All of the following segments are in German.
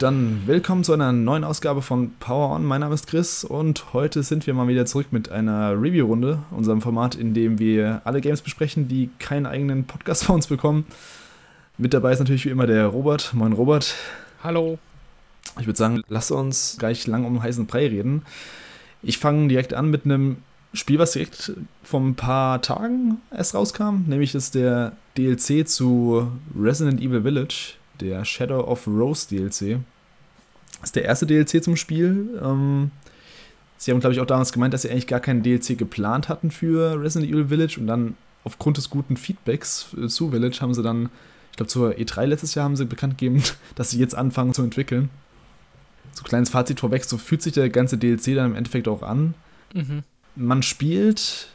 Dann willkommen zu einer neuen Ausgabe von Power On. Mein Name ist Chris und heute sind wir mal wieder zurück mit einer Review-Runde, unserem Format, in dem wir alle Games besprechen, die keinen eigenen Podcast von uns bekommen. Mit dabei ist natürlich wie immer der Robert. Moin Robert. Hallo. Ich würde sagen, lass uns gleich lang um heißen Brei reden. Ich fange direkt an mit einem Spiel, was direkt vor ein paar Tagen erst rauskam, nämlich ist der DLC zu Resident Evil Village der Shadow of Rose DLC. Das ist der erste DLC zum Spiel. Ähm, sie haben, glaube ich, auch damals gemeint, dass sie eigentlich gar keinen DLC geplant hatten für Resident Evil Village und dann aufgrund des guten Feedbacks äh, zu Village haben sie dann, ich glaube, zur E3 letztes Jahr haben sie bekannt gegeben, dass sie jetzt anfangen zu entwickeln. So kleines Fazit vorweg, so fühlt sich der ganze DLC dann im Endeffekt auch an. Mhm. Man spielt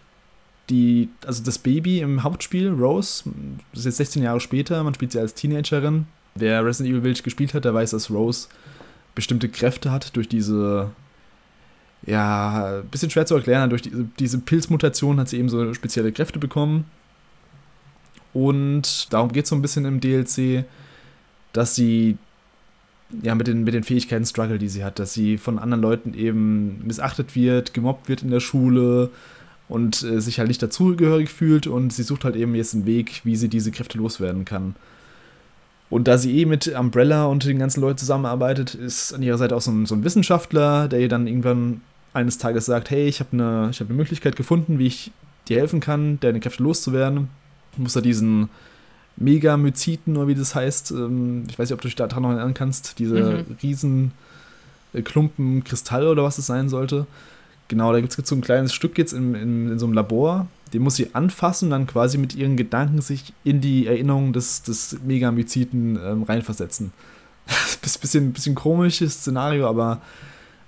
die, also das Baby im Hauptspiel, Rose, das ist jetzt 16 Jahre später, man spielt sie als Teenagerin Wer Resident Evil Village gespielt hat, der weiß, dass Rose bestimmte Kräfte hat durch diese, ja, bisschen schwer zu erklären, durch diese, diese Pilzmutation hat sie eben so spezielle Kräfte bekommen. Und darum geht es so ein bisschen im DLC, dass sie ja mit den, mit den Fähigkeiten struggle, die sie hat, dass sie von anderen Leuten eben missachtet wird, gemobbt wird in der Schule und äh, sich halt nicht dazugehörig fühlt und sie sucht halt eben jetzt einen Weg, wie sie diese Kräfte loswerden kann. Und da sie eh mit Umbrella und den ganzen Leuten zusammenarbeitet, ist an ihrer Seite auch so ein, so ein Wissenschaftler, der ihr dann irgendwann eines Tages sagt, hey, ich habe eine hab ne Möglichkeit gefunden, wie ich dir helfen kann, deine Kräfte loszuwerden. Du musst da diesen Megamyziten, oder wie das heißt, ähm, ich weiß nicht, ob du dich daran noch erinnern kannst, diese mhm. riesen Klumpen Kristall oder was es sein sollte. Genau, da gibt es so ein kleines Stück jetzt in, in, in so einem Labor, den muss sie anfassen und dann quasi mit ihren Gedanken sich in die Erinnerung des, des Megamyziten ähm, reinversetzen. Das ist ein bisschen, bisschen komisches Szenario, aber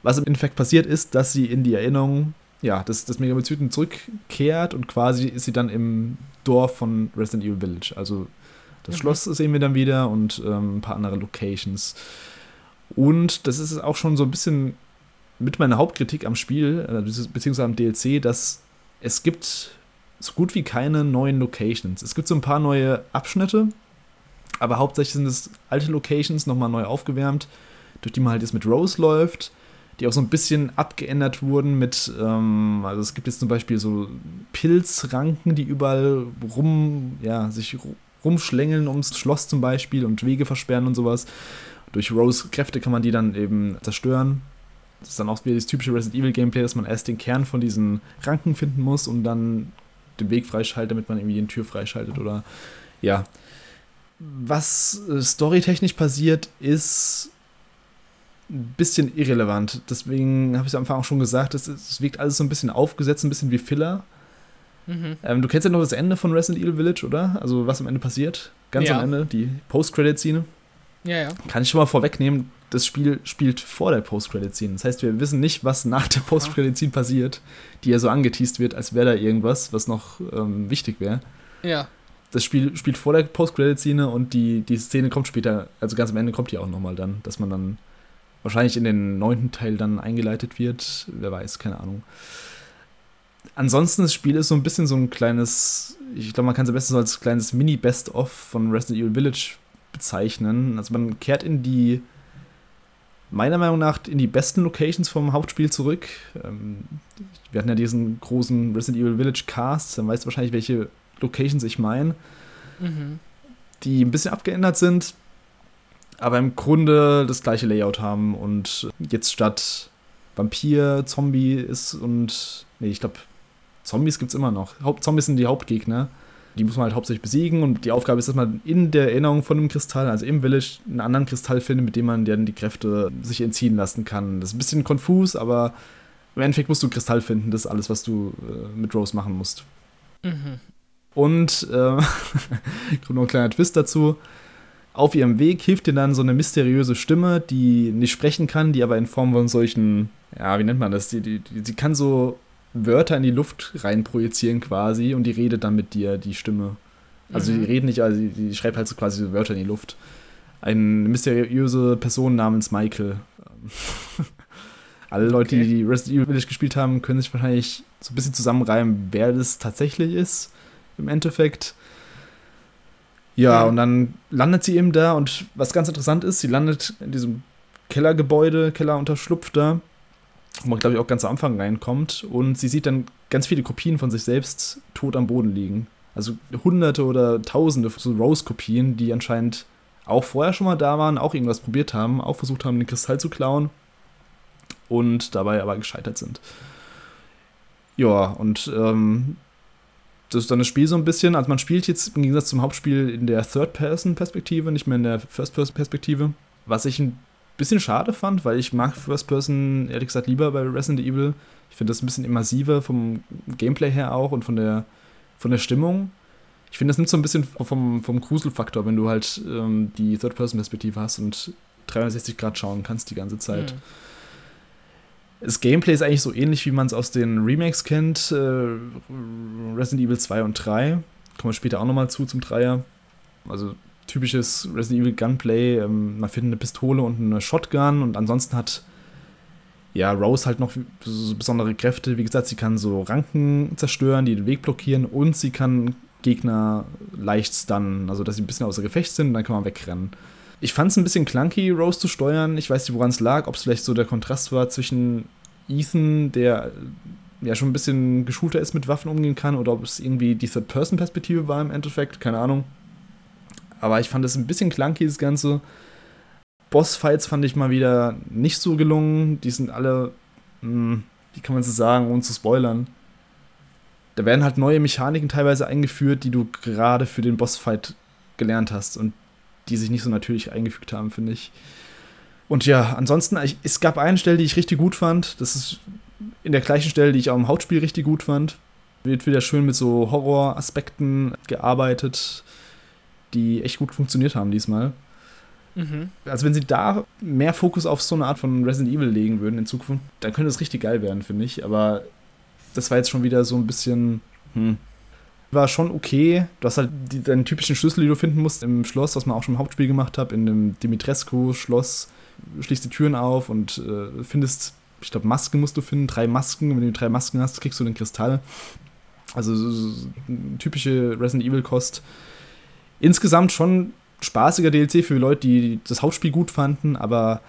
was im Endeffekt passiert ist, dass sie in die Erinnerung ja, des, des Megamyziten zurückkehrt und quasi ist sie dann im Dorf von Resident Evil Village. Also das mhm. Schloss sehen wir dann wieder und ähm, ein paar andere Locations. Und das ist auch schon so ein bisschen mit meiner Hauptkritik am Spiel, äh, beziehungsweise am DLC, dass es gibt so gut wie keine neuen Locations. Es gibt so ein paar neue Abschnitte, aber hauptsächlich sind es alte Locations nochmal neu aufgewärmt, durch die man halt jetzt mit Rose läuft, die auch so ein bisschen abgeändert wurden mit, ähm, also es gibt jetzt zum Beispiel so Pilzranken, die überall rum, ja, sich rumschlängeln ums Schloss zum Beispiel und Wege versperren und sowas. Durch Rose Kräfte kann man die dann eben zerstören. Das ist dann auch wieder das typische Resident Evil Gameplay, dass man erst den Kern von diesen Ranken finden muss und dann den Weg freischaltet, damit man irgendwie die Tür freischaltet oder ja. Was äh, storytechnisch passiert, ist ein bisschen irrelevant. Deswegen habe ich es am Anfang auch schon gesagt, es, es wirkt alles so ein bisschen aufgesetzt, ein bisschen wie Filler. Mhm. Ähm, du kennst ja noch das Ende von Resident Evil Village, oder? Also was am Ende passiert? Ganz ja. am Ende, die Post-Credit-Szene. Ja, ja. Kann ich schon mal vorwegnehmen, das Spiel spielt vor der Post-Credit-Scene. Das heißt, wir wissen nicht, was nach der Post-Credit-Scene passiert, die ja so angeteased wird, als wäre da irgendwas, was noch ähm, wichtig wäre. Ja. Das Spiel spielt vor der Post-Credit-Szene und die, die Szene kommt später, also ganz am Ende kommt die auch nochmal dann, dass man dann wahrscheinlich in den neunten Teil dann eingeleitet wird. Wer weiß, keine Ahnung. Ansonsten, das Spiel ist so ein bisschen so ein kleines, ich glaube, man kann es am besten so als kleines Mini-Best-of von Resident Evil Village bezeichnen. Also man kehrt in die meiner Meinung nach in die besten Locations vom Hauptspiel zurück. Ähm, wir hatten ja diesen großen Resident Evil Village Cast, dann weißt du wahrscheinlich, welche Locations ich meine. Mhm. Die ein bisschen abgeändert sind, aber im Grunde das gleiche Layout haben und jetzt statt Vampir, Zombie ist und. Nee, ich glaube, Zombies gibt es immer noch. Haupt Zombies sind die Hauptgegner. Die muss man halt hauptsächlich besiegen und die Aufgabe ist, dass man in der Erinnerung von einem Kristall, also im Village, einen anderen Kristall findet, mit dem man dann die Kräfte sich entziehen lassen kann. Das ist ein bisschen konfus, aber im Endeffekt musst du einen Kristall finden. Das ist alles, was du äh, mit Rose machen musst. Mhm. Und äh, kommt noch ein kleiner Twist dazu. Auf ihrem Weg hilft dir dann so eine mysteriöse Stimme, die nicht sprechen kann, die aber in Form von solchen, ja, wie nennt man das? Die, die, die, die kann so Wörter in die Luft rein projizieren quasi und die redet dann mit dir, die Stimme. Also mhm. die redet nicht, also die, die, schreibt halt so quasi so Wörter in die Luft. Eine mysteriöse Person namens Michael. Alle Leute, okay. die Resident Evil Village gespielt haben, können sich wahrscheinlich so ein bisschen zusammenreimen, wer das tatsächlich ist im Endeffekt. Ja, ja, und dann landet sie eben da und was ganz interessant ist, sie landet in diesem Kellergebäude, Kellerunterschlupf da, wo man, glaube ich, auch ganz am Anfang reinkommt. Und sie sieht dann ganz viele Kopien von sich selbst tot am Boden liegen. Also hunderte oder tausende so Rose-Kopien, die anscheinend auch vorher schon mal da waren, auch irgendwas probiert haben, auch versucht haben, den Kristall zu klauen und dabei aber gescheitert sind. Ja, und ähm, das ist dann das Spiel so ein bisschen, also man spielt jetzt im Gegensatz zum Hauptspiel in der Third-Person-Perspektive, nicht mehr in der First-Person-Perspektive, was ich ein bisschen schade fand, weil ich mag First-Person ehrlich gesagt lieber bei Resident Evil. Ich finde das ein bisschen immersiver vom Gameplay her auch und von der, von der Stimmung. Ich finde, das nimmt so ein bisschen vom, vom Gruselfaktor, wenn du halt ähm, die Third-Person-Perspektive hast und 360 Grad schauen kannst die ganze Zeit. Mhm. Das Gameplay ist eigentlich so ähnlich, wie man es aus den Remakes kennt. Äh, Resident Evil 2 und 3. Kommen wir später auch nochmal zu, zum Dreier. Also typisches Resident Evil Gunplay. Ähm, man findet eine Pistole und eine Shotgun und ansonsten hat ja Rose halt noch so besondere Kräfte. Wie gesagt, sie kann so Ranken zerstören, die den Weg blockieren und sie kann Gegner leicht stunnen, also dass sie ein bisschen außer Gefecht sind und dann kann man wegrennen. Ich fand es ein bisschen clunky, Rose zu steuern. Ich weiß nicht, woran es lag, ob es vielleicht so der Kontrast war zwischen Ethan, der ja schon ein bisschen geschulter ist, mit Waffen umgehen kann, oder ob es irgendwie die Third-Person-Perspektive war im Endeffekt, keine Ahnung. Aber ich fand es ein bisschen clunky, das Ganze. Bossfights fand ich mal wieder nicht so gelungen. Die sind alle, mh, hm, wie kann man so sagen, ohne zu spoilern. Da werden halt neue Mechaniken teilweise eingeführt, die du gerade für den Bossfight gelernt hast und die sich nicht so natürlich eingefügt haben, finde ich. Und ja, ansonsten, ich, es gab eine Stelle, die ich richtig gut fand. Das ist in der gleichen Stelle, die ich auch im Hauptspiel richtig gut fand. Wird wieder schön mit so Horroraspekten gearbeitet, die echt gut funktioniert haben diesmal. Mhm. Also wenn sie da mehr Fokus auf so eine Art von Resident Evil legen würden in Zukunft, dann könnte es richtig geil werden, finde ich. Aber das war jetzt schon wieder so ein bisschen, hm, war schon okay. Du hast halt die, deinen typischen Schlüssel, die du finden musst im Schloss, was man auch schon im Hauptspiel gemacht hat, in dem Dimitrescu-Schloss. Schließt die Türen auf und äh, findest, ich glaube, Masken musst du finden, drei Masken. Wenn du drei Masken hast, kriegst du den Kristall. Also so, so, typische Resident Evil-Kost. Insgesamt schon spaßiger DLC für Leute, die das Hauptspiel gut fanden, aber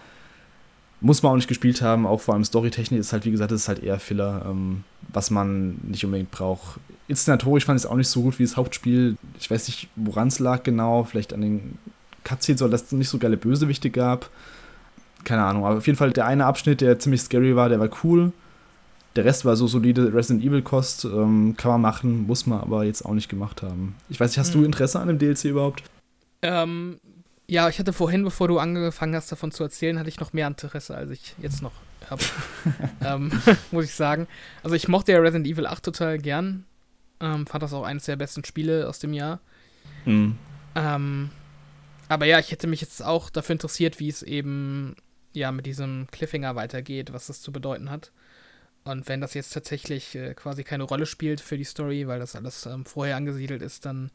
muss man auch nicht gespielt haben. Auch vor allem Storytechnik ist halt, wie gesagt, das ist halt eher Filler, ähm, was man nicht unbedingt braucht. Inszenatorisch fand ich es auch nicht so gut wie das Hauptspiel. Ich weiß nicht, woran es lag genau. Vielleicht an den Cutscenes oder dass es nicht so geile Bösewichte gab. Keine Ahnung. Aber auf jeden Fall der eine Abschnitt, der ziemlich scary war, der war cool. Der Rest war so solide Resident Evil Kost. Ähm, kann man machen, muss man aber jetzt auch nicht gemacht haben. Ich weiß nicht, hast hm. du Interesse an dem DLC überhaupt? Ähm, ja, ich hatte vorhin, bevor du angefangen hast, davon zu erzählen, hatte ich noch mehr Interesse, als ich jetzt noch habe. ähm, muss ich sagen. Also ich mochte ja Resident Evil 8 total gern. Ähm, fand das auch eines der besten Spiele aus dem Jahr. Mhm. Ähm, aber ja, ich hätte mich jetzt auch dafür interessiert, wie es eben ja mit diesem Cliffhanger weitergeht, was das zu bedeuten hat. Und wenn das jetzt tatsächlich äh, quasi keine Rolle spielt für die Story, weil das alles ähm, vorher angesiedelt ist, dann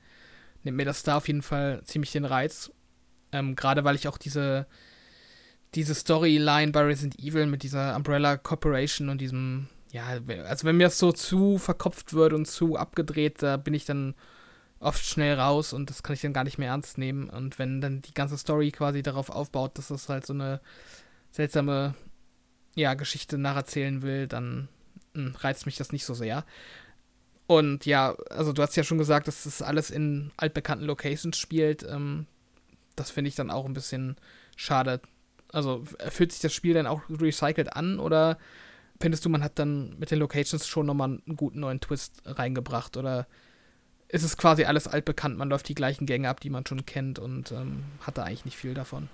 nimmt mir das da auf jeden Fall ziemlich den Reiz. Ähm, Gerade weil ich auch diese, diese Storyline bei Resident Evil mit dieser Umbrella Corporation und diesem, ja, also wenn mir das so zu verkopft wird und zu abgedreht, da bin ich dann oft schnell raus und das kann ich dann gar nicht mehr ernst nehmen. Und wenn dann die ganze Story quasi darauf aufbaut, dass das halt so eine seltsame, ja, Geschichte nacherzählen will, dann mh, hm, reizt mich das nicht so sehr. Und ja, also du hast ja schon gesagt, dass das alles in altbekannten Locations spielt. Ähm, das finde ich dann auch ein bisschen schade. Also fühlt sich das Spiel dann auch recycelt an oder findest du, man hat dann mit den Locations schon nochmal einen guten neuen Twist reingebracht oder ist es quasi alles altbekannt, man läuft die gleichen Gänge ab, die man schon kennt und ähm, hat da eigentlich nicht viel davon?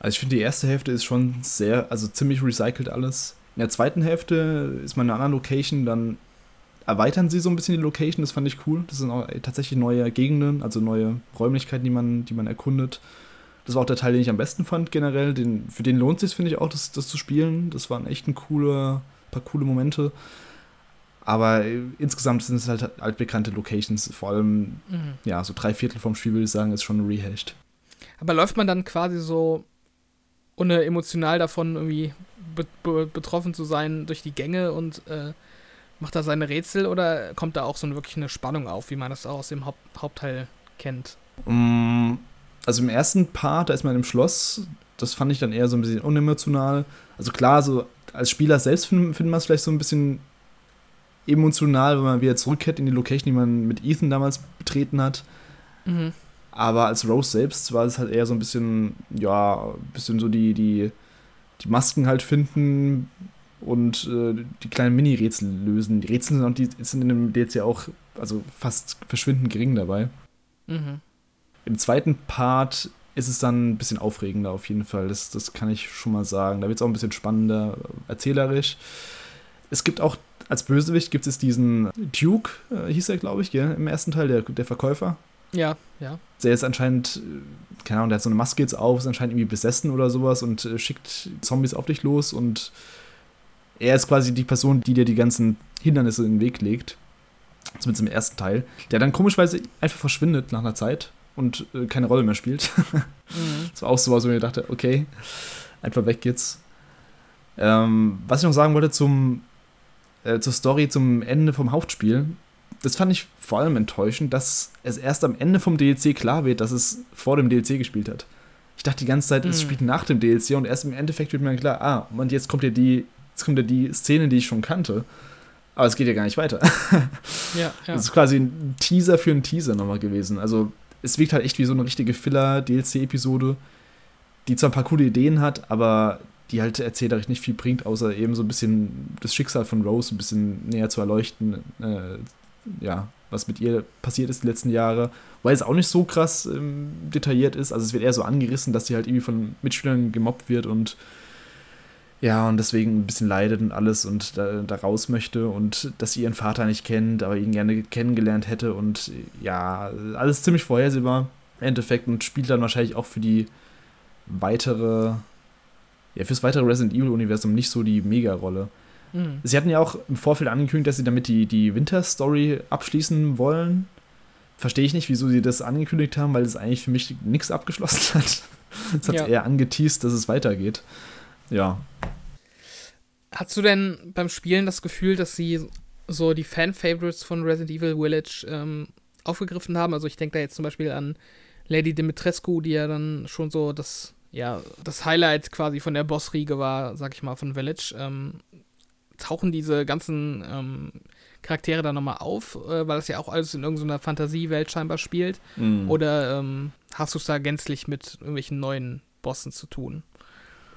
Also ich finde, die erste Hälfte ist schon sehr, also ziemlich recycelt alles. In der zweiten Hälfte ist man in einer anderen Location, dann erweitern sie so ein bisschen die Location, das fand ich cool. Das sind auch tatsächlich neue Gegenden, also neue Räumlichkeiten, die man, die man erkundet. Das war auch der Teil, den ich am besten fand generell. Den, für den lohnt es sich, finde ich, auch, das, das zu spielen. Das waren echt ein cooler, paar coole Momente. Aber äh, insgesamt sind es halt altbekannte Locations. Vor allem, mhm. ja, so drei Viertel vom Spiel, würde ich sagen, ist schon rehashed. Aber läuft man dann quasi so, ohne emotional davon irgendwie be be betroffen zu sein, durch die Gänge und äh, macht er seine Rätsel oder kommt da auch so wirklich eine Spannung auf, wie man das auch aus dem Haupt Hauptteil kennt? Mm, also im ersten Part, da ist man im Schloss, das fand ich dann eher so ein bisschen unemotional. Also klar, so als Spieler selbst findet find man es vielleicht so ein bisschen emotional, wenn man wieder zurückkehrt in die Location, die man mit Ethan damals betreten hat. Mhm. Aber als Rose selbst war es halt eher so ein bisschen, ja, ein bisschen so die, die, die Masken halt finden und äh, die kleinen Mini-Rätsel lösen. Die Rätsel sind, auch, die sind in dem DLC auch also fast verschwindend gering dabei. Mhm. Im zweiten Part ist es dann ein bisschen aufregender auf jeden Fall. Das, das kann ich schon mal sagen. Da wird es auch ein bisschen spannender, erzählerisch. Es gibt auch, als Bösewicht gibt es diesen Duke, äh, hieß er, glaube ich, gell, im ersten Teil, der, der Verkäufer. Ja, ja. Der ist anscheinend, äh, keine Ahnung, der hat so eine Maske jetzt auf, ist anscheinend irgendwie besessen oder sowas und äh, schickt Zombies auf dich los und er ist quasi die Person, die dir die ganzen Hindernisse in den Weg legt. Zumindest im ersten Teil. Der dann komischweise einfach verschwindet nach einer Zeit und äh, keine Rolle mehr spielt. mhm. Das war auch so, was ich mir dachte, okay, einfach weg jetzt. Ähm, was ich noch sagen wollte zum, äh, zur Story, zum Ende vom Hauptspiel, das fand ich vor allem enttäuschend, dass es erst am Ende vom DLC klar wird, dass es vor dem DLC gespielt hat. Ich dachte die ganze Zeit, mhm. es spielt nach dem DLC und erst im Endeffekt wird mir klar, ah, und jetzt kommt ja die, jetzt kommt ja die Szene, die ich schon kannte. Aber es geht ja gar nicht weiter. Ja, ja. Das ist quasi ein Teaser für einen Teaser nochmal gewesen. Also es wirkt halt echt wie so eine richtige Filler-DLC-Episode, die zwar ein paar coole Ideen hat, aber die halt erzählerisch nicht viel bringt, außer eben so ein bisschen das Schicksal von Rose ein bisschen näher zu erleuchten, äh, ja, was mit ihr passiert ist die letzten Jahre, weil es auch nicht so krass ähm, detailliert ist. Also es wird eher so angerissen, dass sie halt irgendwie von Mitschülern gemobbt wird und ja, und deswegen ein bisschen leidet und alles und da, da, raus möchte und dass sie ihren Vater nicht kennt, aber ihn gerne kennengelernt hätte und ja, alles ziemlich vorhersehbar im Endeffekt und spielt dann wahrscheinlich auch für die weitere, ja, fürs weitere Resident Evil-Universum nicht so die Mega-Rolle. Mhm. Sie hatten ja auch im Vorfeld angekündigt, dass sie damit die, die Winter-Story abschließen wollen. Verstehe ich nicht, wieso sie das angekündigt haben, weil es eigentlich für mich nichts abgeschlossen hat. Es hat ja. eher angeteased, dass es weitergeht ja. Hast du denn beim Spielen das Gefühl, dass sie so die Fan-Favorites von Resident Evil Village ähm, aufgegriffen haben? Also ich denke da jetzt zum Beispiel an Lady Dimitrescu, die ja dann schon so das, ja, das Highlight quasi von der Bossriege war, sag ich mal, von Village. Ähm, tauchen diese ganzen ähm, Charaktere da nochmal auf, äh, weil das ja auch alles in irgendeiner Fantasiewelt scheinbar spielt? Mhm. Oder ähm, hast du es da gänzlich mit irgendwelchen neuen Bossen zu tun?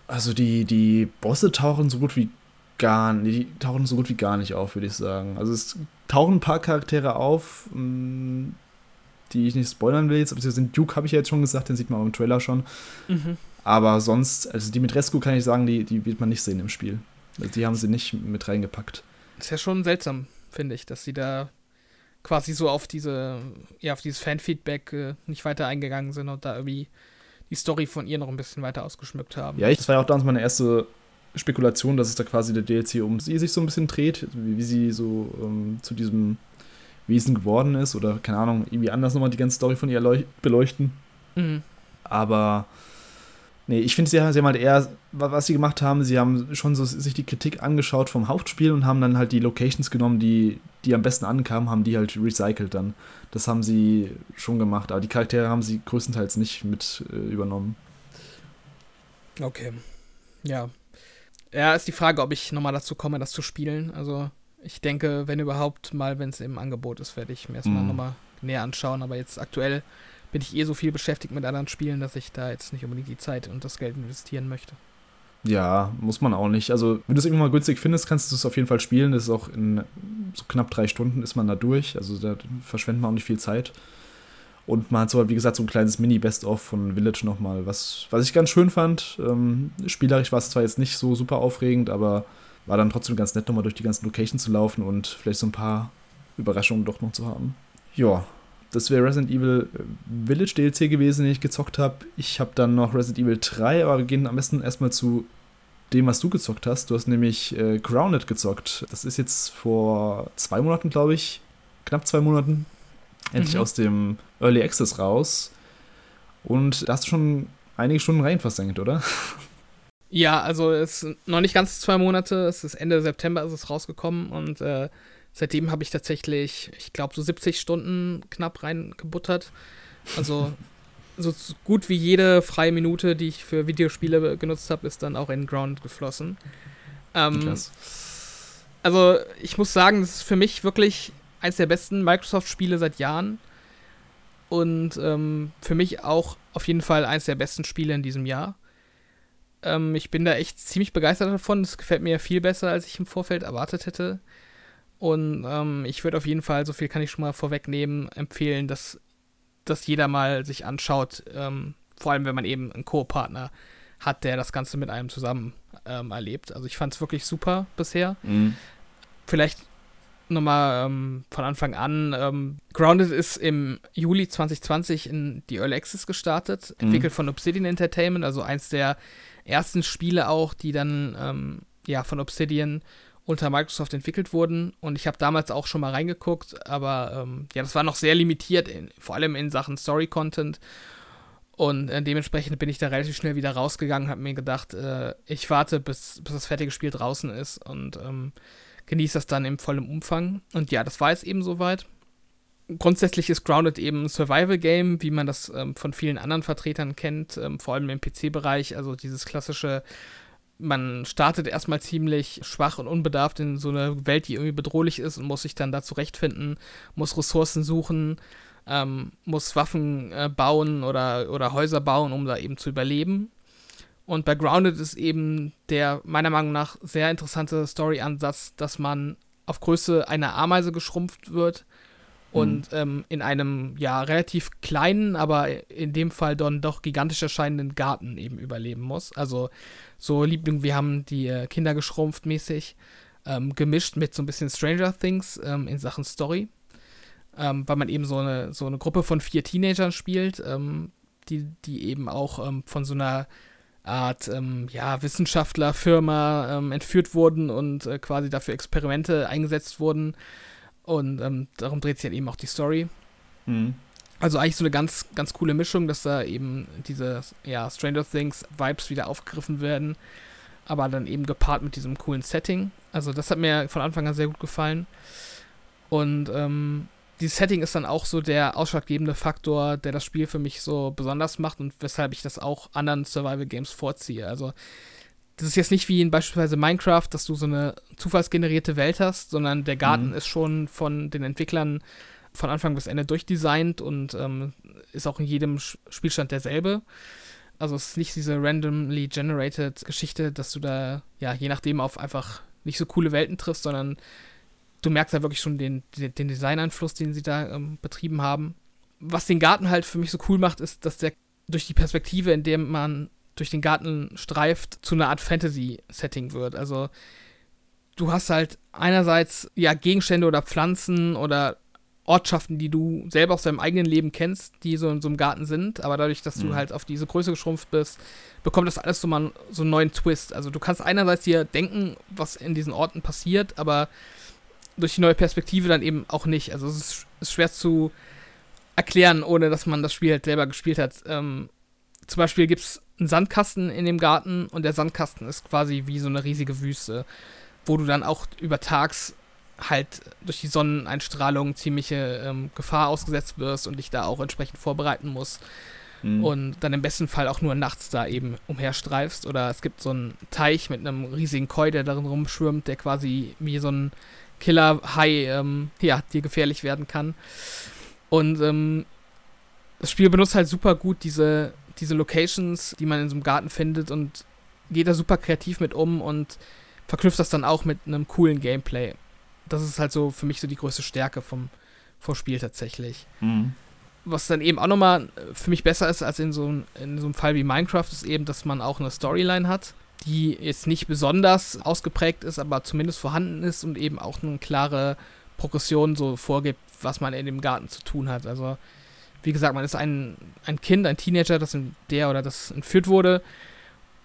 Also die, die Bosse tauchen so gut wie gar nicht, die tauchen so gut wie gar nicht auf, würde ich sagen. Also es tauchen ein paar Charaktere auf, mm, die ich nicht spoilern will jetzt, aber den Duke habe ich ja jetzt schon gesagt, den sieht man auch im Trailer schon. Mhm. Aber sonst, also Dimitrescu kann ich sagen, die, die wird man nicht sehen im Spiel. Also die haben sie nicht mit reingepackt. Ist ja schon seltsam, finde ich, dass sie da quasi so auf diese, ja, auf dieses Fanfeedback äh, nicht weiter eingegangen sind und da irgendwie die Story von ihr noch ein bisschen weiter ausgeschmückt haben. Ja, das war ja auch damals meine erste Spekulation, dass es da quasi der DLC um sie sich so ein bisschen dreht, wie, wie sie so ähm, zu diesem Wesen geworden ist oder keine Ahnung, irgendwie anders nochmal die ganze Story von ihr beleuchten. Mhm. Aber Nee, ich finde, sie, sie haben halt eher, was sie gemacht haben, sie haben schon so sich die Kritik angeschaut vom Hauptspiel und haben dann halt die Locations genommen, die, die am besten ankamen, haben die halt recycelt dann. Das haben sie schon gemacht, aber die Charaktere haben sie größtenteils nicht mit äh, übernommen. Okay. Ja. Ja, ist die Frage, ob ich nochmal dazu komme, das zu spielen. Also, ich denke, wenn überhaupt mal, wenn es im Angebot ist, werde ich mir erstmal mm. nochmal näher anschauen. Aber jetzt aktuell bin ich eh so viel beschäftigt mit anderen Spielen, dass ich da jetzt nicht unbedingt die Zeit und das Geld investieren möchte. Ja, muss man auch nicht. Also, wenn du es irgendwann mal günstig findest, kannst du es auf jeden Fall spielen. Das ist auch in so knapp drei Stunden ist man da durch. Also, da verschwendet man auch nicht viel Zeit. Und man hat so, wie gesagt, so ein kleines Mini-Best-of von Village nochmal, was, was ich ganz schön fand. Ähm, spielerisch war es zwar jetzt nicht so super aufregend, aber war dann trotzdem ganz nett, nochmal durch die ganzen Locations zu laufen und vielleicht so ein paar Überraschungen doch noch zu haben. Ja, das wäre Resident Evil äh, Village DLC gewesen, den ich gezockt habe. Ich habe dann noch Resident Evil 3, aber wir gehen am besten erstmal zu dem, was du gezockt hast. Du hast nämlich äh, Grounded gezockt. Das ist jetzt vor zwei Monaten, glaube ich, knapp zwei Monaten, endlich mhm. aus dem Early Access raus. Und da hast du schon einige Stunden rein versenkt, oder? Ja, also es ist noch nicht ganz zwei Monate. Es ist Ende September ist es rausgekommen und äh, Seitdem habe ich tatsächlich, ich glaube, so 70 Stunden knapp reingebuttert. Also so gut wie jede freie Minute, die ich für Videospiele genutzt habe, ist dann auch in Ground geflossen. Ähm, Krass. Also, ich muss sagen, das ist für mich wirklich eines der besten Microsoft-Spiele seit Jahren. Und ähm, für mich auch auf jeden Fall eines der besten Spiele in diesem Jahr. Ähm, ich bin da echt ziemlich begeistert davon. Es gefällt mir viel besser, als ich im Vorfeld erwartet hätte. Und ähm, ich würde auf jeden Fall, so viel kann ich schon mal vorwegnehmen, empfehlen, dass, dass jeder mal sich anschaut. Ähm, vor allem, wenn man eben einen Co-Partner hat, der das Ganze mit einem zusammen ähm, erlebt. Also ich fand es wirklich super bisher. Mhm. Vielleicht nochmal ähm, von Anfang an. Ähm, Grounded ist im Juli 2020 in die Early Access gestartet, mhm. entwickelt von Obsidian Entertainment, also eins der ersten Spiele auch, die dann ähm, ja von Obsidian unter Microsoft entwickelt wurden. Und ich habe damals auch schon mal reingeguckt, aber ähm, ja, das war noch sehr limitiert, in, vor allem in Sachen Story-Content. Und äh, dementsprechend bin ich da relativ schnell wieder rausgegangen, habe mir gedacht, äh, ich warte, bis, bis das fertige Spiel draußen ist und ähm, genieße das dann im vollen Umfang. Und ja, das war jetzt eben soweit. Grundsätzlich ist Grounded eben ein Survival-Game, wie man das ähm, von vielen anderen Vertretern kennt, ähm, vor allem im PC-Bereich. Also dieses klassische, man startet erstmal ziemlich schwach und unbedarft in so eine Welt, die irgendwie bedrohlich ist und muss sich dann da zurechtfinden, muss Ressourcen suchen, ähm, muss Waffen äh, bauen oder, oder Häuser bauen, um da eben zu überleben. Und bei Grounded ist eben der meiner Meinung nach sehr interessante Story-Ansatz, dass man auf Größe einer Ameise geschrumpft wird und mhm. ähm, in einem ja relativ kleinen, aber in dem Fall dann doch gigantisch erscheinenden Garten eben überleben muss. Also so Liebling, wir haben die äh, Kinder geschrumpft mäßig, ähm, gemischt mit so ein bisschen Stranger Things ähm, in Sachen Story ähm, weil man eben so eine, so eine Gruppe von vier Teenagern spielt, ähm, die, die eben auch ähm, von so einer Art ähm, ja, Wissenschaftlerfirma ähm, entführt wurden und äh, quasi dafür Experimente eingesetzt wurden. Und ähm, darum dreht sich halt eben auch die Story. Mhm. Also eigentlich so eine ganz, ganz coole Mischung, dass da eben diese ja, Stranger Things Vibes wieder aufgegriffen werden, aber dann eben gepaart mit diesem coolen Setting. Also das hat mir von Anfang an sehr gut gefallen. Und ähm, dieses Setting ist dann auch so der ausschlaggebende Faktor, der das Spiel für mich so besonders macht und weshalb ich das auch anderen Survival Games vorziehe. Also, das ist jetzt nicht wie in beispielsweise Minecraft, dass du so eine zufallsgenerierte Welt hast, sondern der Garten mhm. ist schon von den Entwicklern von Anfang bis Ende durchdesignt und ähm, ist auch in jedem Spielstand derselbe. Also es ist nicht diese randomly generated Geschichte, dass du da ja je nachdem auf einfach nicht so coole Welten triffst, sondern du merkst ja wirklich schon den, den Designeinfluss, den sie da ähm, betrieben haben. Was den Garten halt für mich so cool macht, ist, dass der durch die Perspektive, in der man durch den Garten streift, zu einer Art Fantasy-Setting wird. Also du hast halt einerseits ja Gegenstände oder Pflanzen oder Ortschaften, die du selber aus deinem eigenen Leben kennst, die so in so einem Garten sind, aber dadurch, dass du mhm. halt auf diese Größe geschrumpft bist, bekommt das alles so mal so einen neuen Twist. Also du kannst einerseits dir denken, was in diesen Orten passiert, aber durch die neue Perspektive dann eben auch nicht. Also es ist, ist schwer zu erklären, ohne dass man das Spiel halt selber gespielt hat. Ähm, zum Beispiel gibt es einen Sandkasten in dem Garten und der Sandkasten ist quasi wie so eine riesige Wüste, wo du dann auch über Tags halt durch die Sonneneinstrahlung ziemliche ähm, Gefahr ausgesetzt wirst und dich da auch entsprechend vorbereiten musst. Mhm. Und dann im besten Fall auch nur nachts da eben umherstreifst. Oder es gibt so einen Teich mit einem riesigen Koi, der darin rumschwimmt, der quasi wie so ein Killer-Hai ähm, ja, dir gefährlich werden kann. Und ähm, das Spiel benutzt halt super gut diese, diese Locations, die man in so einem Garten findet und geht da super kreativ mit um und verknüpft das dann auch mit einem coolen Gameplay. Das ist halt so für mich so die größte Stärke vom, vom Spiel tatsächlich. Mhm. Was dann eben auch nochmal für mich besser ist als in so, in so einem Fall wie Minecraft, ist eben, dass man auch eine Storyline hat die jetzt nicht besonders ausgeprägt ist, aber zumindest vorhanden ist und eben auch eine klare Progression so vorgibt, was man in dem Garten zu tun hat. Also, wie gesagt, man ist ein, ein Kind, ein Teenager, das in der oder das entführt wurde.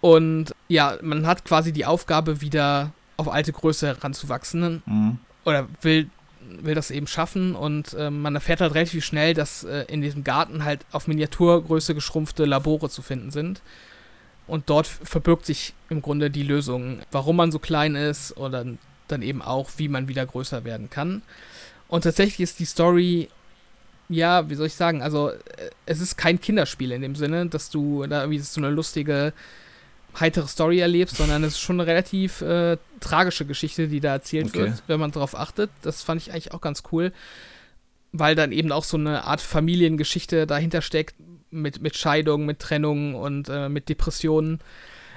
Und ja, man hat quasi die Aufgabe, wieder auf alte Größe heranzuwachsen. Mhm. Oder will, will das eben schaffen. Und äh, man erfährt halt relativ schnell, dass äh, in diesem Garten halt auf Miniaturgröße geschrumpfte Labore zu finden sind. Und dort verbirgt sich im Grunde die Lösung, warum man so klein ist oder dann eben auch, wie man wieder größer werden kann. Und tatsächlich ist die Story, ja, wie soll ich sagen, also äh, es ist kein Kinderspiel in dem Sinne, dass du da irgendwie so eine lustige, heitere Story erlebst, sondern es ist schon eine relativ äh, tragische Geschichte, die da erzählt okay. wird, wenn man darauf achtet. Das fand ich eigentlich auch ganz cool, weil dann eben auch so eine Art Familiengeschichte dahinter steckt, mit, mit Scheidung, mit Trennung und äh, mit Depressionen.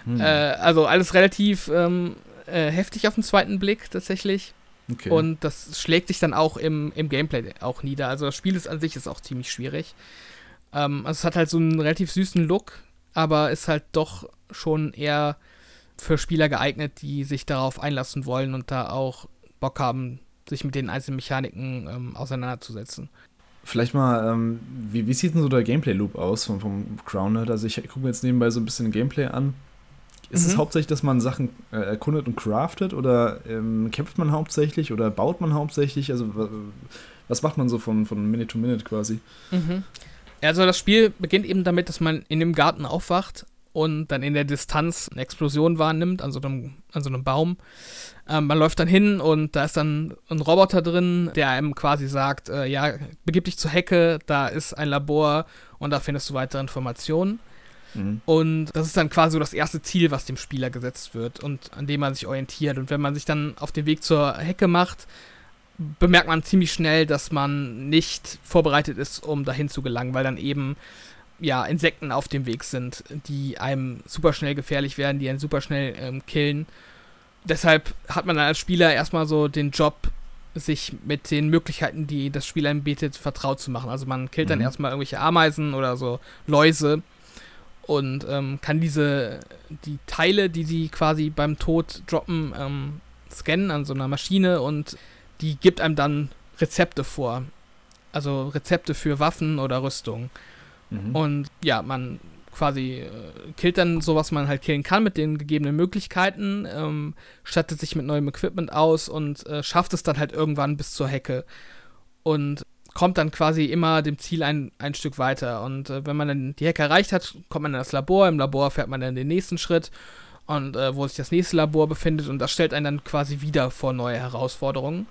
Hm. Äh, also alles relativ ähm, äh, heftig auf den zweiten Blick tatsächlich. Okay. Und das schlägt sich dann auch im, im Gameplay auch nieder. Also das Spiel ist an sich ist auch ziemlich schwierig. Ähm, also es hat halt so einen relativ süßen Look, aber ist halt doch schon eher für Spieler geeignet, die sich darauf einlassen wollen und da auch Bock haben, sich mit den einzelnen Mechaniken ähm, auseinanderzusetzen. Vielleicht mal, ähm, wie, wie sieht denn so der Gameplay-Loop aus vom, vom Crowned? Also ich gucke mir jetzt nebenbei so ein bisschen Gameplay an. Ist mhm. es hauptsächlich, dass man Sachen äh, erkundet und craftet oder ähm, kämpft man hauptsächlich oder baut man hauptsächlich? Also was macht man so von, von Minute to Minute quasi? Mhm. Also das Spiel beginnt eben damit, dass man in dem Garten aufwacht und dann in der Distanz eine Explosion wahrnimmt an so einem, an so einem Baum. Ähm, man läuft dann hin und da ist dann ein Roboter drin, der einem quasi sagt, äh, ja, begib dich zur Hecke, da ist ein Labor und da findest du weitere Informationen. Mhm. Und das ist dann quasi so das erste Ziel, was dem Spieler gesetzt wird und an dem man sich orientiert. Und wenn man sich dann auf den Weg zur Hecke macht, bemerkt man ziemlich schnell, dass man nicht vorbereitet ist, um dahin zu gelangen, weil dann eben ja, Insekten auf dem Weg sind, die einem super schnell gefährlich werden, die einen super schnell ähm, killen. Deshalb hat man dann als Spieler erstmal so den Job, sich mit den Möglichkeiten, die das Spiel einem bietet, vertraut zu machen. Also man killt mhm. dann erstmal irgendwelche Ameisen oder so Läuse und ähm, kann diese, die Teile, die sie quasi beim Tod droppen, ähm, scannen an so einer Maschine und die gibt einem dann Rezepte vor. Also Rezepte für Waffen oder Rüstung. Mhm. Und ja, man quasi äh, killt dann so, was man halt killen kann mit den gegebenen Möglichkeiten, ähm, stattet sich mit neuem Equipment aus und äh, schafft es dann halt irgendwann bis zur Hecke. Und kommt dann quasi immer dem Ziel ein, ein Stück weiter. Und äh, wenn man dann die Hecke erreicht hat, kommt man in das Labor. Im Labor fährt man dann den nächsten Schritt und äh, wo sich das nächste Labor befindet und das stellt einen dann quasi wieder vor neue Herausforderungen.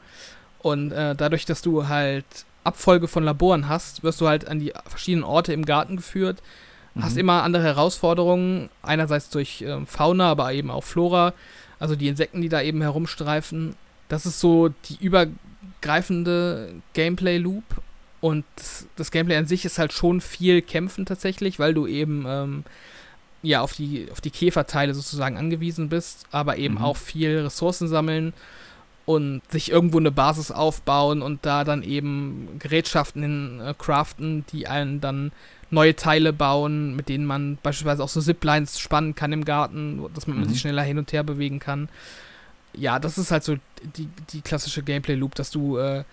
Und äh, dadurch, dass du halt Abfolge von Laboren hast, wirst du halt an die verschiedenen Orte im Garten geführt, mhm. hast immer andere Herausforderungen, einerseits durch äh, Fauna, aber eben auch Flora, also die Insekten, die da eben herumstreifen. Das ist so die übergreifende Gameplay-Loop und das, Gameplay an sich ist halt schon viel Kämpfen tatsächlich, weil du eben ähm, ja auf die, auf die Käferteile sozusagen angewiesen bist, aber eben mhm. auch viel Ressourcen sammeln und sich irgendwo eine Basis aufbauen und da dann eben Gerätschaften in, äh, craften, die einen dann neue Teile bauen, mit denen man beispielsweise auch so Ziplines spannen kann im Garten, dass man mhm. sich schneller hin und her bewegen kann. Ja, das ist halt so die, die klassische Gameplay-Loop, dass du äh,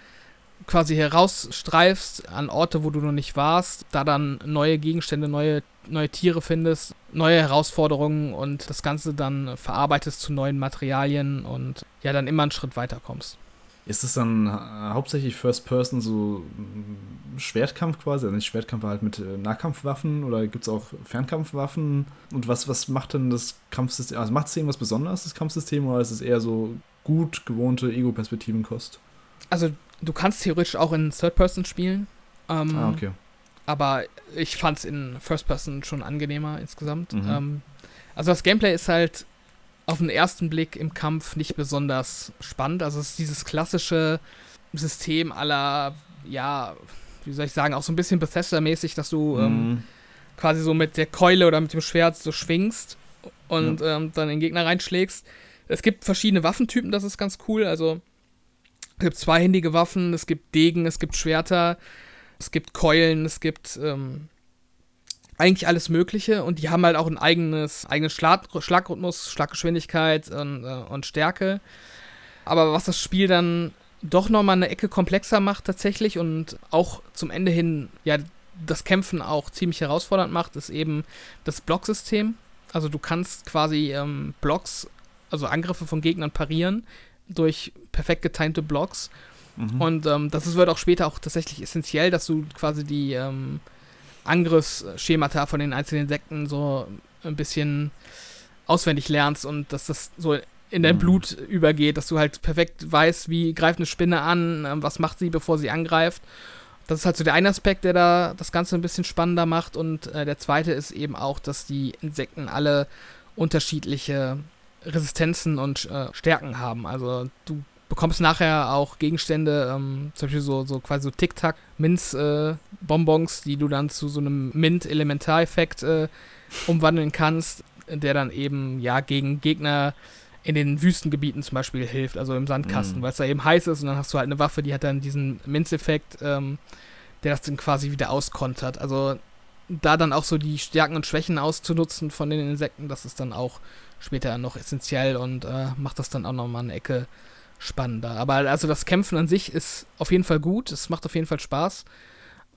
quasi herausstreifst an Orte, wo du noch nicht warst, da dann neue Gegenstände, neue, neue Tiere findest, neue Herausforderungen und das Ganze dann verarbeitest zu neuen Materialien und ja, dann immer einen Schritt weiter kommst. Ist es dann hauptsächlich First Person so Schwertkampf quasi? Also nicht Schwertkampf halt mit äh, Nahkampfwaffen oder gibt es auch Fernkampfwaffen? Und was, was macht denn das Kampfsystem? Also macht es irgendwas Besonderes, das Kampfsystem, oder ist es eher so gut gewohnte Ego-Perspektivenkost? Also du kannst theoretisch auch in Third Person spielen. Ähm, ah, okay. Aber ich fand es in First Person schon angenehmer insgesamt. Mhm. Ähm, also das Gameplay ist halt auf den ersten Blick im Kampf nicht besonders spannend. Also es ist dieses klassische System aller, ja, wie soll ich sagen, auch so ein bisschen Bethesda-mäßig, dass du ähm, mhm. ähm, quasi so mit der Keule oder mit dem Schwert so schwingst und ja. ähm, dann den Gegner reinschlägst. Es gibt verschiedene Waffentypen, das ist ganz cool. Also es gibt zweihändige Waffen, es gibt Degen, es gibt Schwerter, es gibt Keulen, es gibt ähm, eigentlich alles Mögliche und die haben halt auch ein eigenes, eigenes Schlag, Schlagrhythmus, Schlaggeschwindigkeit und, äh, und Stärke. Aber was das Spiel dann doch nochmal eine Ecke komplexer macht tatsächlich und auch zum Ende hin ja das Kämpfen auch ziemlich herausfordernd macht, ist eben das Blocksystem. Also du kannst quasi ähm, Blocks, also Angriffe von Gegnern parieren, durch perfekt getimte Blocks. Mhm. Und ähm, das wird auch später auch tatsächlich essentiell, dass du quasi die ähm, Angriffsschemata von den einzelnen Insekten so ein bisschen auswendig lernst und dass das so in dein mhm. Blut übergeht, dass du halt perfekt weißt, wie greift eine Spinne an, ähm, was macht sie, bevor sie angreift. das ist halt so der eine Aspekt, der da das Ganze ein bisschen spannender macht. Und äh, der zweite ist eben auch, dass die Insekten alle unterschiedliche Resistenzen und äh, Stärken haben. Also du bekommst nachher auch Gegenstände, ähm, zum Beispiel so, so quasi so Tic-Tac, Minz-Bonbons, äh, die du dann zu so einem Mint-Elementareffekt äh, umwandeln kannst, der dann eben ja gegen Gegner in den Wüstengebieten zum Beispiel hilft, also im Sandkasten, mhm. weil es da eben heiß ist und dann hast du halt eine Waffe, die hat dann diesen Minzeffekt, ähm, der das dann quasi wieder auskontert. Also da dann auch so die Stärken und Schwächen auszunutzen von den Insekten, das ist dann auch später noch essentiell und äh, macht das dann auch nochmal eine Ecke spannender. Aber also das Kämpfen an sich ist auf jeden Fall gut, es macht auf jeden Fall Spaß,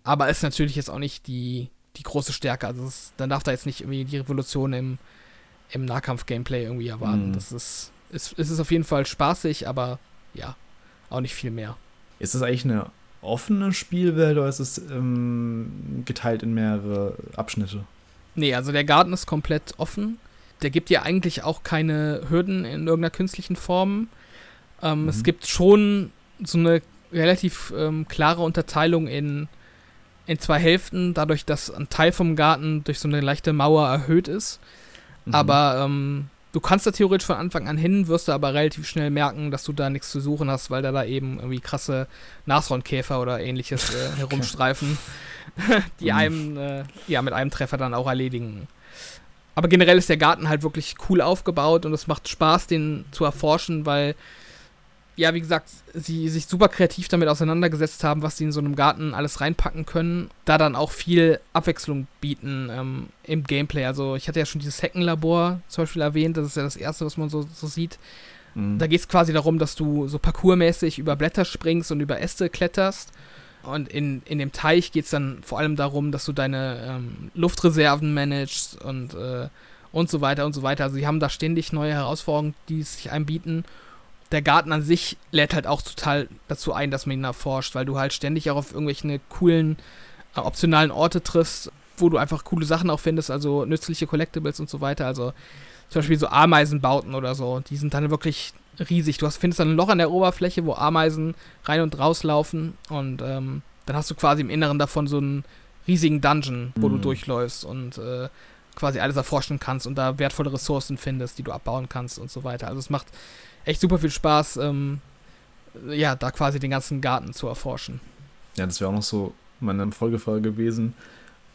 aber ist natürlich jetzt auch nicht die, die große Stärke. Also es, dann darf da jetzt nicht irgendwie die Revolution im im Nahkampf-Gameplay irgendwie erwarten. Mhm. Das ist, ist, ist es auf jeden Fall spaßig, aber ja, auch nicht viel mehr. Ist das eigentlich eine offene Spielwelt oder ist es ähm, geteilt in mehrere Abschnitte? Nee, also der Garten ist komplett offen. Der gibt dir eigentlich auch keine Hürden in irgendeiner künstlichen Form. Ähm, mhm. Es gibt schon so eine relativ ähm, klare Unterteilung in, in zwei Hälften, dadurch, dass ein Teil vom Garten durch so eine leichte Mauer erhöht ist. Mhm. Aber ähm, du kannst da theoretisch von Anfang an hin, wirst du aber relativ schnell merken, dass du da nichts zu suchen hast, weil da da eben irgendwie krasse Nashornkäfer oder ähnliches äh, herumstreifen, die mhm. einem äh, ja mit einem Treffer dann auch erledigen. Aber generell ist der Garten halt wirklich cool aufgebaut und es macht Spaß, den zu erforschen, weil ja, wie gesagt, sie sich super kreativ damit auseinandergesetzt haben, was sie in so einem Garten alles reinpacken können. Da dann auch viel Abwechslung bieten ähm, im Gameplay. Also ich hatte ja schon dieses Heckenlabor zum Beispiel erwähnt, das ist ja das erste, was man so, so sieht. Mhm. Da geht es quasi darum, dass du so parkourmäßig über Blätter springst und über Äste kletterst. Und in, in dem Teich geht es dann vor allem darum, dass du deine ähm, Luftreserven managst und, äh, und so weiter und so weiter. Also sie haben da ständig neue Herausforderungen, die sich einem bieten der Garten an sich lädt halt auch total dazu ein, dass man ihn erforscht, weil du halt ständig auch auf irgendwelche coolen, äh, optionalen Orte triffst, wo du einfach coole Sachen auch findest, also nützliche Collectibles und so weiter. Also zum Beispiel so Ameisenbauten oder so, die sind dann wirklich riesig. Du hast, findest dann ein Loch an der Oberfläche, wo Ameisen rein und raus laufen und ähm, dann hast du quasi im Inneren davon so einen riesigen Dungeon, wo mhm. du durchläufst und äh, quasi alles erforschen kannst und da wertvolle Ressourcen findest, die du abbauen kannst und so weiter. Also es macht echt super viel Spaß, ähm, ja, da quasi den ganzen Garten zu erforschen. Ja, das wäre auch noch so meine Folgefrage gewesen,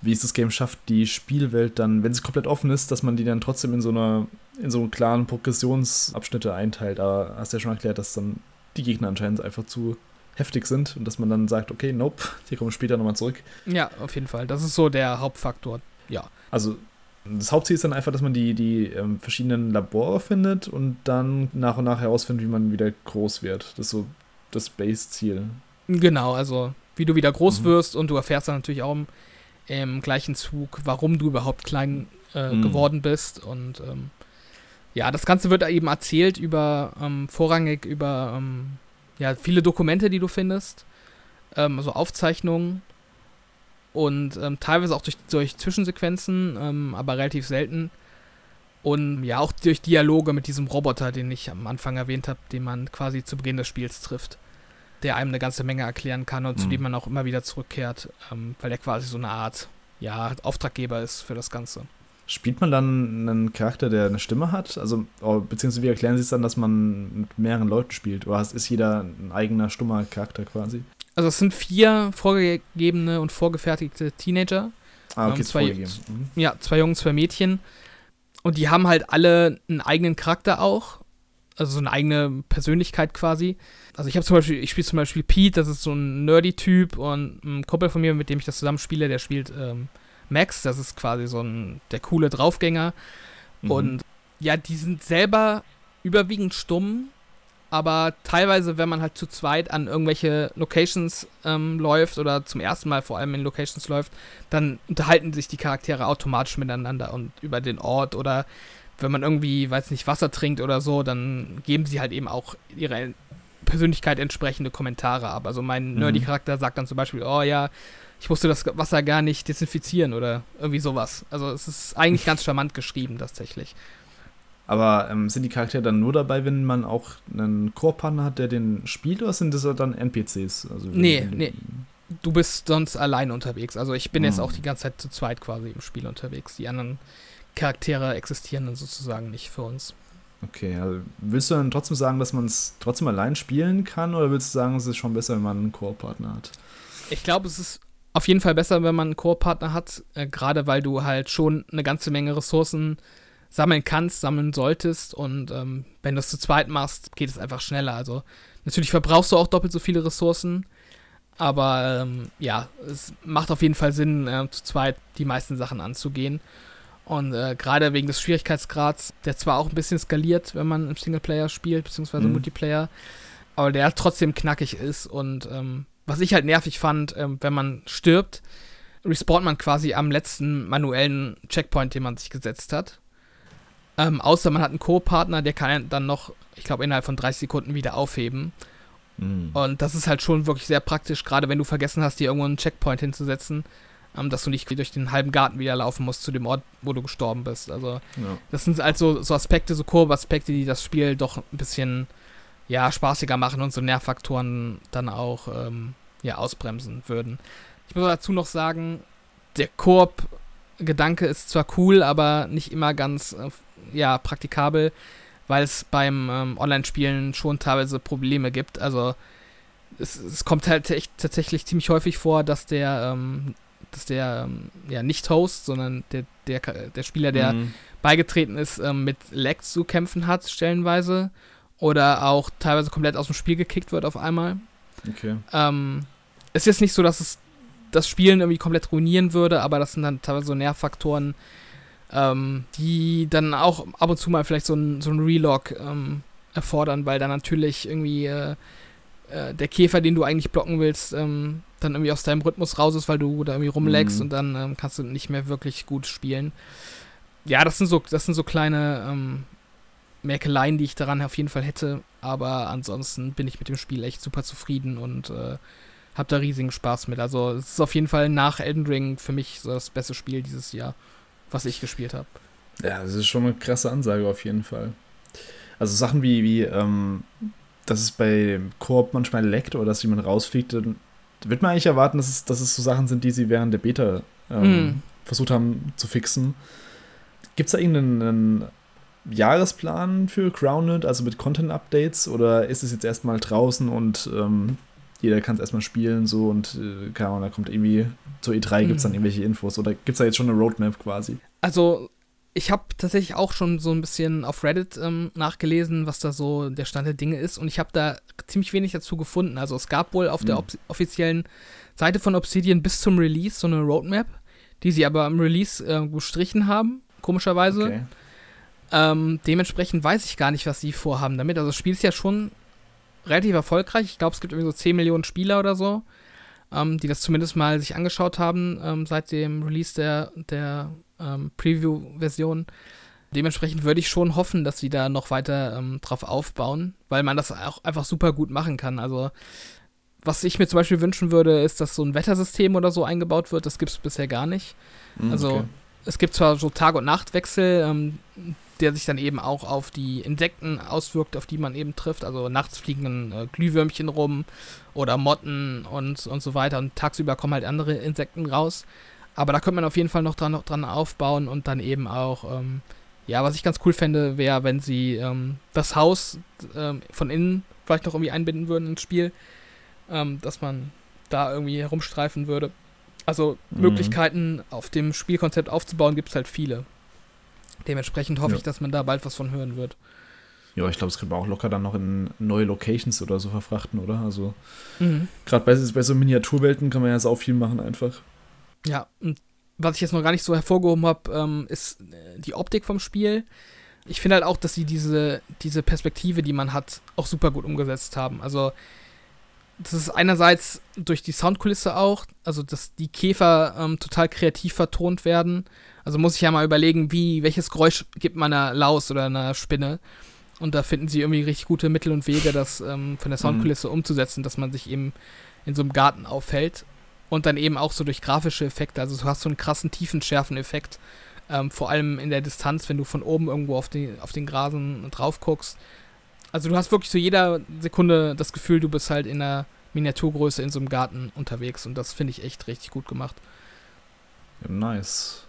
wie es das Game schafft, die Spielwelt dann, wenn sie komplett offen ist, dass man die dann trotzdem in so einer, in so klaren Progressionsabschnitte einteilt. Aber hast ja schon erklärt, dass dann die Gegner anscheinend einfach zu heftig sind und dass man dann sagt, okay, nope, die kommen später nochmal zurück. Ja, auf jeden Fall. Das ist so der Hauptfaktor, ja. Also das Hauptziel ist dann einfach, dass man die, die ähm, verschiedenen Labore findet und dann nach und nach herausfindet, wie man wieder groß wird. Das ist so das Base-Ziel. Genau, also wie du wieder groß mhm. wirst und du erfährst dann natürlich auch im, im gleichen Zug, warum du überhaupt klein äh, mhm. geworden bist. Und ähm, ja, das Ganze wird eben erzählt über ähm, vorrangig über ähm, ja, viele Dokumente, die du findest, ähm, also Aufzeichnungen und ähm, teilweise auch durch, durch Zwischensequenzen, ähm, aber relativ selten. Und ja, auch durch Dialoge mit diesem Roboter, den ich am Anfang erwähnt habe, den man quasi zu Beginn des Spiels trifft, der einem eine ganze Menge erklären kann und mhm. zu dem man auch immer wieder zurückkehrt, ähm, weil er quasi so eine Art ja, Auftraggeber ist für das Ganze. Spielt man dann einen Charakter, der eine Stimme hat? Also, oh, beziehungsweise wie erklären Sie es dann, dass man mit mehreren Leuten spielt? Oder ist jeder ein eigener stummer Charakter quasi? Also es sind vier vorgegebene und vorgefertigte Teenager. Ah, okay, ähm, zwei, mhm. Ja, zwei Jungen, zwei Mädchen. Und die haben halt alle einen eigenen Charakter auch. Also so eine eigene Persönlichkeit quasi. Also ich habe zum Beispiel, ich spiele zum Beispiel Pete, das ist so ein Nerdy-Typ und ein Kumpel von mir, mit dem ich das zusammen spiele, der spielt ähm, Max, das ist quasi so ein der coole Draufgänger. Mhm. Und ja, die sind selber überwiegend stumm, aber teilweise, wenn man halt zu zweit an irgendwelche Locations ähm, läuft oder zum ersten Mal vor allem in Locations läuft, dann unterhalten sich die Charaktere automatisch miteinander und über den Ort oder wenn man irgendwie, weiß nicht, Wasser trinkt oder so, dann geben sie halt eben auch ihre Persönlichkeit entsprechende Kommentare ab. Also mein mhm. Nerdy-Charakter sagt dann zum Beispiel, oh ja, ich musste das Wasser gar nicht desinfizieren oder irgendwie sowas. Also es ist eigentlich ganz charmant geschrieben, tatsächlich. Aber ähm, sind die Charaktere dann nur dabei, wenn man auch einen Core-Partner hat, der den spielt, oder sind das dann NPCs? Also, nee, nee. du bist sonst allein unterwegs. Also ich bin Mhm. jetzt auch die ganze Zeit zu zweit quasi im Spiel unterwegs. Die anderen Charaktere existieren dann sozusagen nicht für uns. Okay, also willst du dann trotzdem sagen, dass man es trotzdem allein spielen kann oder willst du sagen, es ist schon besser, wenn man einen Koop-Partner hat? Ich glaube, es ist auf jeden Fall besser, wenn man einen Koop-Partner hat, äh, gerade weil du halt schon eine ganze Menge Ressourcen sammeln kannst, sammeln solltest und ähm, wenn du es zu zweit machst, geht es einfach schneller. Also natürlich verbrauchst du auch doppelt so viele Ressourcen, aber ähm, ja, es macht auf jeden Fall Sinn, äh, zu zweit die meisten Sachen anzugehen. Und äh, gerade wegen des Schwierigkeitsgrads, der zwar auch ein bisschen skaliert, wenn man im Singleplayer spielt, beziehungsweise Mhm. Multiplayer, aber der trotzdem knackig ist. Und ähm, was ich halt nervig fand, ähm, wenn man stirbt, respawnt man quasi am letzten manuellen Checkpoint, den man sich gesetzt hat. Ähm, außer man hat einen Co-Partner, der kann dann noch, ich glaube, innerhalb von 30 Sekunden wieder aufheben. Mhm. Und das ist halt schon wirklich sehr praktisch, gerade wenn du vergessen hast, dir irgendwo einen Checkpoint hinzusetzen, ähm, dass du nicht durch den halben Garten wieder laufen musst zu dem Ort, wo du gestorben bist. Also Ja. das sind halt so, Aspekte, so Koop-Aspekte, die das Spiel doch ein bisschen ja, spaßiger machen und so Nervfaktoren dann auch ähm, ja, ausbremsen würden. Ich muss dazu noch sagen, der Koop-Gedanke ist zwar cool, aber nicht immer ganz äh, ja, praktikabel, weil es beim ähm, Online-Spielen schon teilweise Probleme gibt. Also es, es kommt halt echt tatsächlich ziemlich häufig vor, dass der, ähm, dass der ähm, ja nicht Host, sondern der, der, der Spieler, der Mhm. beigetreten ist, ähm, mit Lag zu kämpfen hat, stellenweise. Oder auch teilweise komplett aus dem Spiel gekickt wird auf einmal. Okay. Ähm, es ist jetzt nicht so, dass es das Spielen irgendwie komplett ruinieren würde, aber das sind dann teilweise so Nervfaktoren, ähm, die dann auch ab und zu mal vielleicht so ein, so ein Relog ähm, erfordern, weil dann natürlich irgendwie äh, äh, der Käfer, den du eigentlich blocken willst, ähm, dann irgendwie aus deinem Rhythmus raus ist, weil du da irgendwie rumleckst Mhm. und dann ähm, kannst du nicht mehr wirklich gut spielen. Ja, das sind so, das sind so kleine ähm, Merkeleien, die ich daran auf jeden Fall hätte, aber ansonsten bin ich mit dem Spiel echt super zufrieden und äh, hab da riesigen Spaß mit. Also es ist auf jeden Fall nach Elden Ring für mich so das beste Spiel dieses Jahr, was ich gespielt habe. Ja, das ist schon eine krasse Ansage auf jeden Fall. Also Sachen wie, wie ähm, dass es bei Koop manchmal leckt oder dass jemand rausfliegt, dann wird man eigentlich erwarten, dass es, dass es so Sachen sind, die sie während der Beta ähm, Mm. versucht haben zu fixen. Gibt es da irgendeinen einen Jahresplan für Grounded, also mit Content-Updates, oder ist es jetzt erstmal draußen und ähm, jeder kann es erstmal spielen so und äh, keine Ahnung, da kommt irgendwie zur E3 gibt es dann Mhm. irgendwelche Infos oder gibt es da jetzt schon eine Roadmap quasi? Also ich habe tatsächlich auch schon so ein bisschen auf Reddit ähm, nachgelesen, was da so der Stand der Dinge ist und ich habe da ziemlich wenig dazu gefunden. Also es gab wohl auf der Mhm. ob offiziellen Seite von Obsidian bis zum Release so eine Roadmap, die sie aber im Release äh, gestrichen haben, komischerweise. Okay. Ähm, dementsprechend weiß ich gar nicht, was sie vorhaben damit. Also das Spiel ist ja schon relativ erfolgreich. Ich glaube, es gibt irgendwie so 10 Millionen Spieler oder so, ähm, die das zumindest mal sich angeschaut haben ähm, seit dem Release der, der ähm, Preview-Version. Dementsprechend würde ich schon hoffen, dass sie da noch weiter ähm, drauf aufbauen, weil man das auch einfach super gut machen kann. Also was ich mir zum Beispiel wünschen würde, ist, dass so ein Wettersystem oder so eingebaut wird. Das gibt es bisher gar nicht. Mhm, Also okay. es gibt zwar so Tag- und Nachtwechsel, ähm, der sich dann eben auch auf die Insekten auswirkt, auf die man eben trifft. Also nachts fliegen äh, Glühwürmchen rum oder Motten und, und so weiter. Und tagsüber kommen halt andere Insekten raus. Aber da könnte man auf jeden Fall noch dran, noch dran aufbauen und dann eben auch, ähm, ja, was ich ganz cool fände, wäre, wenn sie ähm, das Haus ähm, von innen vielleicht noch irgendwie einbinden würden ins Spiel, ähm, dass man da irgendwie herumstreifen würde. Also Mhm. Möglichkeiten auf dem Spielkonzept aufzubauen, gibt es halt viele. Dementsprechend hoffe Ja. ich, dass man da bald was von hören wird. Ja, ich glaube, es kann man auch locker dann noch in neue Locations oder so verfrachten, oder? Also, Mhm. gerade bei, bei so Miniaturwelten kann man ja sau viel machen einfach. Ja, und was ich jetzt noch gar nicht so hervorgehoben habe, ähm, ist äh, die Optik vom Spiel. Ich finde halt auch, dass sie diese, diese Perspektive, die man hat, auch super gut umgesetzt haben. Also, das ist einerseits durch die Soundkulisse auch, also dass die Käfer ähm, total kreativ vertont werden. Also muss ich ja mal überlegen, wie, welches Geräusch gibt man einer Laus oder einer Spinne. Und da finden sie irgendwie richtig gute Mittel und Wege, das ähm, von der Soundkulisse umzusetzen, dass man sich eben in so einem Garten aufhält. Und dann eben auch so durch grafische Effekte. Also du hast so einen krassen Tiefenschärfen-Effekt. Ähm, vor allem in der Distanz, wenn du von oben irgendwo auf, die, auf den Grasen drauf guckst. Also du hast wirklich so jeder Sekunde das Gefühl, du bist halt in einer Miniaturgröße in so einem Garten unterwegs und das finde ich echt richtig gut gemacht. Ja, nice.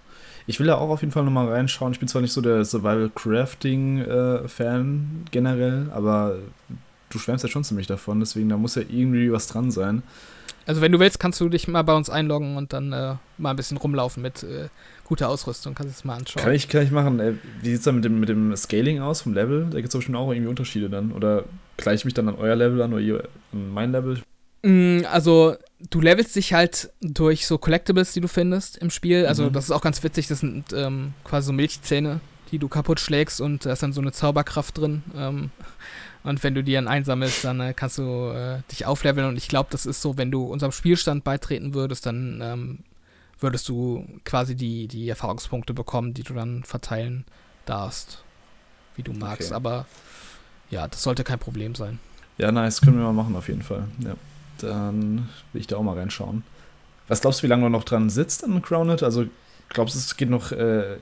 Ich will da auch auf jeden Fall nochmal reinschauen. Ich bin zwar nicht so der Survival-Crafting-Fan äh, generell, aber du schwärmst ja schon ziemlich davon, deswegen da muss ja irgendwie was dran sein. Also wenn du willst, kannst du dich mal bei uns einloggen und dann äh, mal ein bisschen rumlaufen mit äh, guter Ausrüstung. Kannst du es mal anschauen. Kann ich, kann ich machen. Äh, wie sieht es dann mit dem, mit dem Scaling aus vom Level? Da gibt es bestimmt auch irgendwie Unterschiede dann. Oder gleiche ich mich dann an euer Level an oder ihr an mein Level? Mm, also du levelst dich halt durch so Collectibles, die du findest im Spiel. Also mhm. das ist auch ganz witzig. Das sind ähm, quasi so Milchzähne, die du kaputt schlägst und da ist dann so eine Zauberkraft drin. Ähm, und wenn du die dann einsammelst, dann äh, kannst du äh, dich aufleveln. Und ich glaube, das ist so, wenn du unserem Spielstand beitreten würdest, dann ähm, würdest du quasi die, die Erfahrungspunkte bekommen, die du dann verteilen darfst, wie du magst. Okay. Aber ja, das sollte kein Problem sein. Ja, nice, können wir mal machen auf jeden Fall. Ja, dann will ich da auch mal reinschauen. Was glaubst du, wie lange du noch dran sitzt an Crowned? Also glaubst du, es geht noch äh,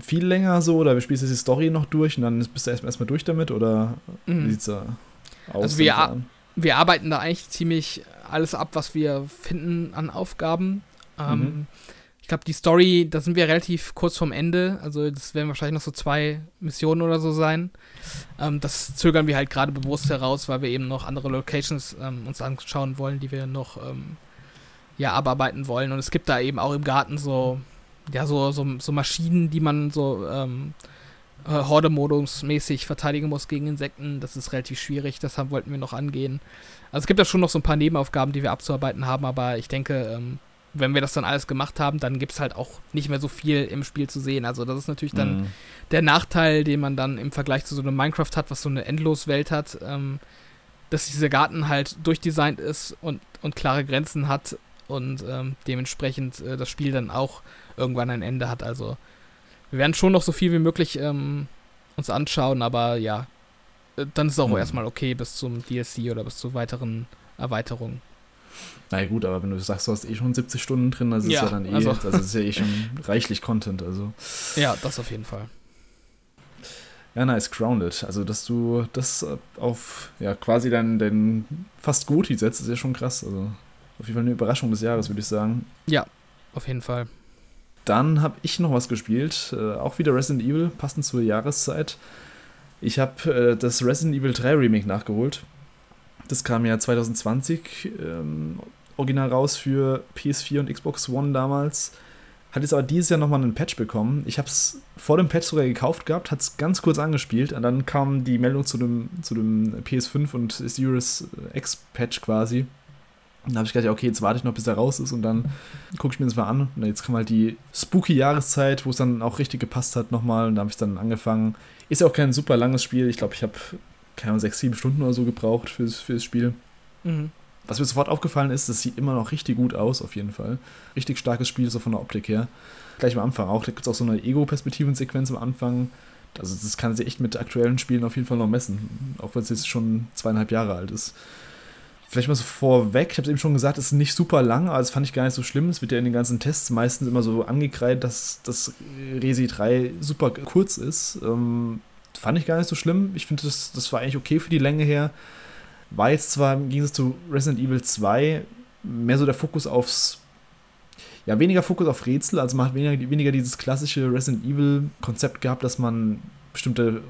viel länger so oder spielst du die Story noch durch und dann bist du erstmal durch damit oder mhm. wie sieht's da aus? Also wir, wir arbeiten da eigentlich ziemlich alles ab, was wir finden an Aufgaben. Ähm, mhm. Ich glaube, die Story, da sind wir relativ kurz vorm Ende. Also das werden wahrscheinlich noch so zwei Missionen oder so sein. Ähm, das zögern wir halt gerade bewusst heraus, weil wir eben noch andere Locations ähm, uns anschauen wollen, die wir noch ähm, ja, abarbeiten wollen. Und es gibt da eben auch im Garten so ja, so, so, so Maschinen, die man so ähm, äh, Horde-Modus mäßig verteidigen muss gegen Insekten. Das ist relativ schwierig, das haben, wollten wir noch angehen. Also es gibt da schon noch so ein paar Nebenaufgaben, die wir abzuarbeiten haben, aber ich denke, ähm, wenn wir das dann alles gemacht haben, dann gibt es halt auch nicht mehr so viel im Spiel zu sehen. Also das ist natürlich dann mhm. der Nachteil, den man dann im Vergleich zu so einem Minecraft hat, was so eine Endloswelt hat, ähm, dass dieser Garten halt durchdesignt ist und, und klare Grenzen hat und ähm, dementsprechend äh, das Spiel dann auch irgendwann ein Ende hat. Also wir werden schon noch so viel wie möglich ähm, uns anschauen, aber ja, äh, dann ist es auch mhm. erstmal okay bis zum DLC oder bis zu weiteren Erweiterungen. Na ja, gut, aber wenn du sagst, du hast eh schon 70 Stunden drin, das ist ja, ja dann eh, also, das ist ja eh schon reichlich Content, also. Ja, das auf jeden Fall. Ja, nice, Grounded. Also, dass du das auf, ja, quasi dein, dein fast Goti setzt, ist ja schon krass. Also, auf jeden Fall eine Überraschung des Jahres, würde ich sagen. Ja, auf jeden Fall. Dann habe ich noch was gespielt, äh, auch wieder Resident Evil, passend zur Jahreszeit. Ich habe äh, das Resident Evil 3 Remake nachgeholt. Das kam ja 2020 ähm, original raus für PS4 und Xbox One damals. Hat jetzt aber dieses Jahr nochmal einen Patch bekommen. Ich habe es vor dem Patch sogar gekauft gehabt, hat es ganz kurz angespielt und dann kam die Meldung zu dem, zu dem PS5 und Series X-Patch quasi. Dann habe ich gedacht, okay, jetzt warte ich noch, bis er raus ist und dann gucke ich mir das mal an. Und jetzt kam halt die spooky Jahreszeit, wo es dann auch richtig gepasst hat nochmal. Und da habe ich dann angefangen. Ist ja auch kein super langes Spiel. Ich glaube, ich habe keine Ahnung, sechs, sieben Stunden oder so gebraucht fürs, fürs Spiel. Mhm. Was mir sofort aufgefallen ist, das sieht immer noch richtig gut aus, auf jeden Fall. Richtig starkes Spiel, so von der Optik her. Gleich am Anfang auch. Da gibt es auch so eine Ego-Perspektiven-Sequenz am Anfang. Also, das kann sich echt mit aktuellen Spielen auf jeden Fall noch messen. Auch wenn es jetzt schon zweieinhalb Jahre alt ist. Vielleicht mal so vorweg, ich habe es eben schon gesagt, es ist nicht super lang, aber das fand ich gar nicht so schlimm. Es wird ja in den ganzen Tests meistens immer so angekreidet, dass das Resi 3 super kurz ist. Ähm, fand ich gar nicht so schlimm. Ich finde, das, das war eigentlich okay für die Länge her. War jetzt zwar im Gegensatz zu Resident Evil 2 mehr so der Fokus aufs ja, weniger Fokus auf Rätsel, also man hat weniger, weniger dieses klassische Resident Evil-Konzept gehabt, dass man bestimmte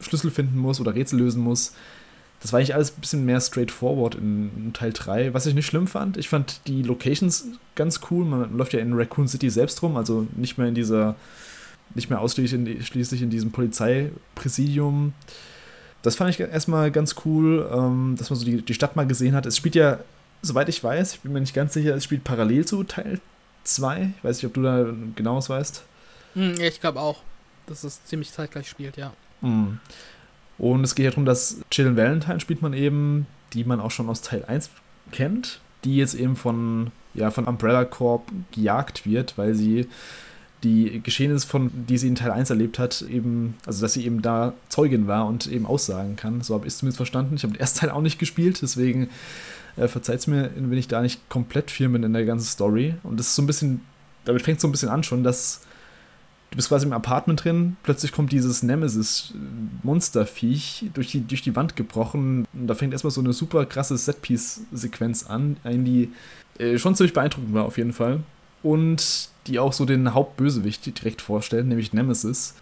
Schlüssel finden muss oder Rätsel lösen muss. Das war eigentlich alles ein bisschen mehr straightforward in, Teil 3, was ich nicht schlimm fand. Ich fand die Locations ganz cool. Man läuft ja in Raccoon City selbst rum, also nicht mehr in dieser, nicht mehr ausschließlich in, in diesem Polizeipräsidium. Das fand ich erstmal ganz cool, ähm, dass man so die, die Stadt mal gesehen hat. Es spielt ja, soweit ich weiß, ich bin mir nicht ganz sicher, es spielt parallel zu Teil 2. Ich weiß nicht, ob du da genau was weißt. Hm, ich glaube auch, dass es ziemlich zeitgleich spielt, ja. Mhm. Und es geht ja darum, dass Jill Valentine spielt man eben, die man auch schon aus Teil 1 kennt, die jetzt eben von, ja, von Umbrella Corp gejagt wird, weil sie die Geschehnisse, von, die sie in Teil 1 erlebt hat, eben, also dass sie eben da Zeugin war und eben aussagen kann. So habe ich es zumindest verstanden. Ich habe den ersten Teil auch nicht gespielt, deswegen äh, verzeiht es mir, wenn ich da nicht komplett firm bin in der ganzen Story. Und das ist so ein bisschen, damit fängt es so ein bisschen an schon, dass du bist quasi im Apartment drin, plötzlich kommt dieses Nemesis-Monsterviech durch die, durch die Wand gebrochen. Und da fängt erstmal so eine super krasse Setpiece-Sequenz an, die äh, schon ziemlich beeindruckend war auf jeden Fall. Und die auch so den Hauptbösewicht direkt vorstellt, nämlich Nemesis.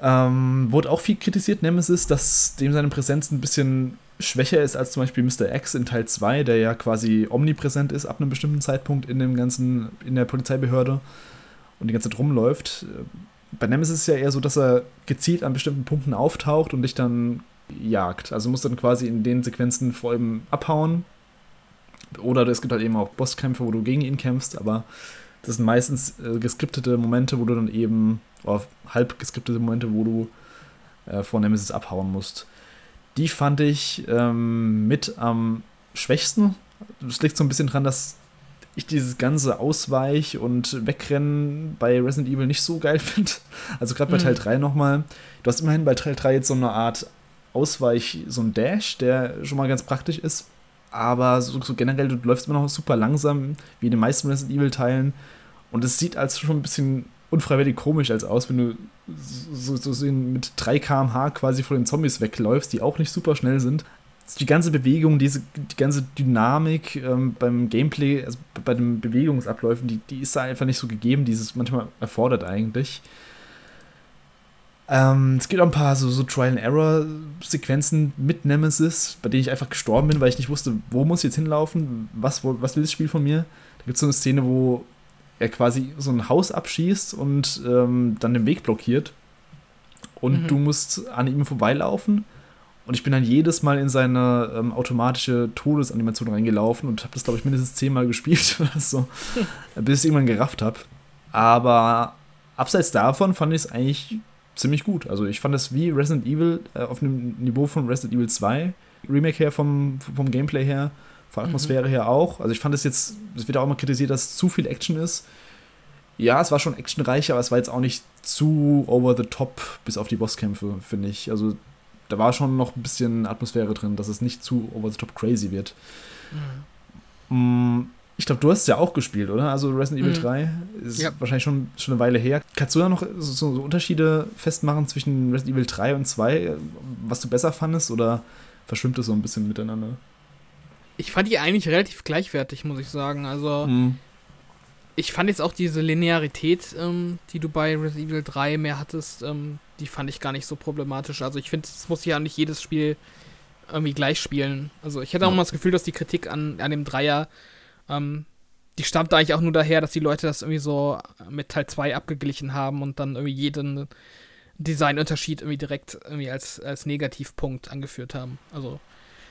Ähm, wurde auch viel kritisiert, Nemesis, dass dem seine Präsenz ein bisschen schwächer ist als zum Beispiel Mr. X in Teil 2, der ja quasi omnipräsent ist ab einem bestimmten Zeitpunkt in dem ganzen, in der Polizeibehörde und die ganze Zeit rumläuft. Bei Nemesis ist es ja eher so, dass er gezielt an bestimmten Punkten auftaucht und dich dann jagt. Also muss dann quasi in den Sequenzen vor ihm abhauen. Oder es gibt halt eben auch Bosskämpfe, wo du gegen ihn kämpfst, aber das sind meistens äh, geskriptete Momente, wo du dann eben, oder halb geskriptete Momente, wo du äh, vor Nemesis abhauen musst. Die fand ich ähm, mit am schwächsten. Das liegt so ein bisschen dran, dass ich dieses ganze Ausweich- und Wegrennen bei Resident Evil nicht so geil finde. Also gerade bei mhm. Teil 3 nochmal. Du hast immerhin bei Teil 3 jetzt so eine Art Ausweich, so ein Dash, der schon mal ganz praktisch ist. Aber so, so generell, du läufst immer noch super langsam, wie in den meisten Resident Evil-Teilen. Und es sieht als schon ein bisschen unfreiwillig komisch als aus, wenn du so, so, so mit 3 km/h quasi vor den Zombies wegläufst, die auch nicht super schnell sind die ganze Bewegung, diese, die ganze Dynamik ähm, beim Gameplay, also bei den Bewegungsabläufen, die, die ist da einfach nicht so gegeben, die es manchmal erfordert eigentlich. Ähm, es gibt auch ein paar so, so Trial-and-Error-Sequenzen mit Nemesis, bei denen ich einfach gestorben bin, weil ich nicht wusste, wo muss ich jetzt hinlaufen, was, wo, was will das Spiel von mir. Da gibt es so eine Szene, wo er quasi so ein Haus abschießt und ähm, dann den Weg blockiert. Und mhm. du musst an ihm vorbeilaufen und ich bin dann jedes Mal in seine ähm, automatische Todesanimation reingelaufen und habe das, glaube ich, mindestens zehnmal gespielt oder so, bis ich irgendwann gerafft habe. Aber abseits davon fand ich es eigentlich ziemlich gut. Also ich fand es wie Resident Evil äh, auf einem Niveau von Resident Evil 2, Remake her vom, vom Gameplay her, von der Atmosphäre mhm. her auch. Also ich fand es jetzt, es wird auch immer kritisiert, dass es zu viel Action ist. Ja, es war schon actionreich, aber es war jetzt auch nicht zu over the top bis auf die Bosskämpfe, finde ich. Also da war schon noch ein bisschen Atmosphäre drin, dass es nicht zu over the top crazy wird. Mhm. Ich glaube, du hast es ja auch gespielt, oder? Also Resident Evil mhm. 3 ist ja. wahrscheinlich schon, schon eine Weile her. Kannst du da noch so, so, Unterschiede festmachen zwischen Resident Evil 3 und 2, was du besser fandest, oder verschwimmt das so ein bisschen miteinander? Ich fand die eigentlich relativ gleichwertig, muss ich sagen. Also, mhm. ich fand jetzt auch diese Linearität, ähm, die du bei Resident Evil 3 mehr hattest, ähm, die fand ich gar nicht so problematisch. Also ich finde, es muss ja nicht jedes Spiel irgendwie gleich spielen. Also ich hätte auch ja. mal das Gefühl, dass die Kritik an, an dem Dreier, ähm, die stammt eigentlich auch nur daher, dass die Leute das irgendwie so mit Teil 2 abgeglichen haben und dann irgendwie jeden Designunterschied irgendwie direkt irgendwie als, als Negativpunkt angeführt haben. Also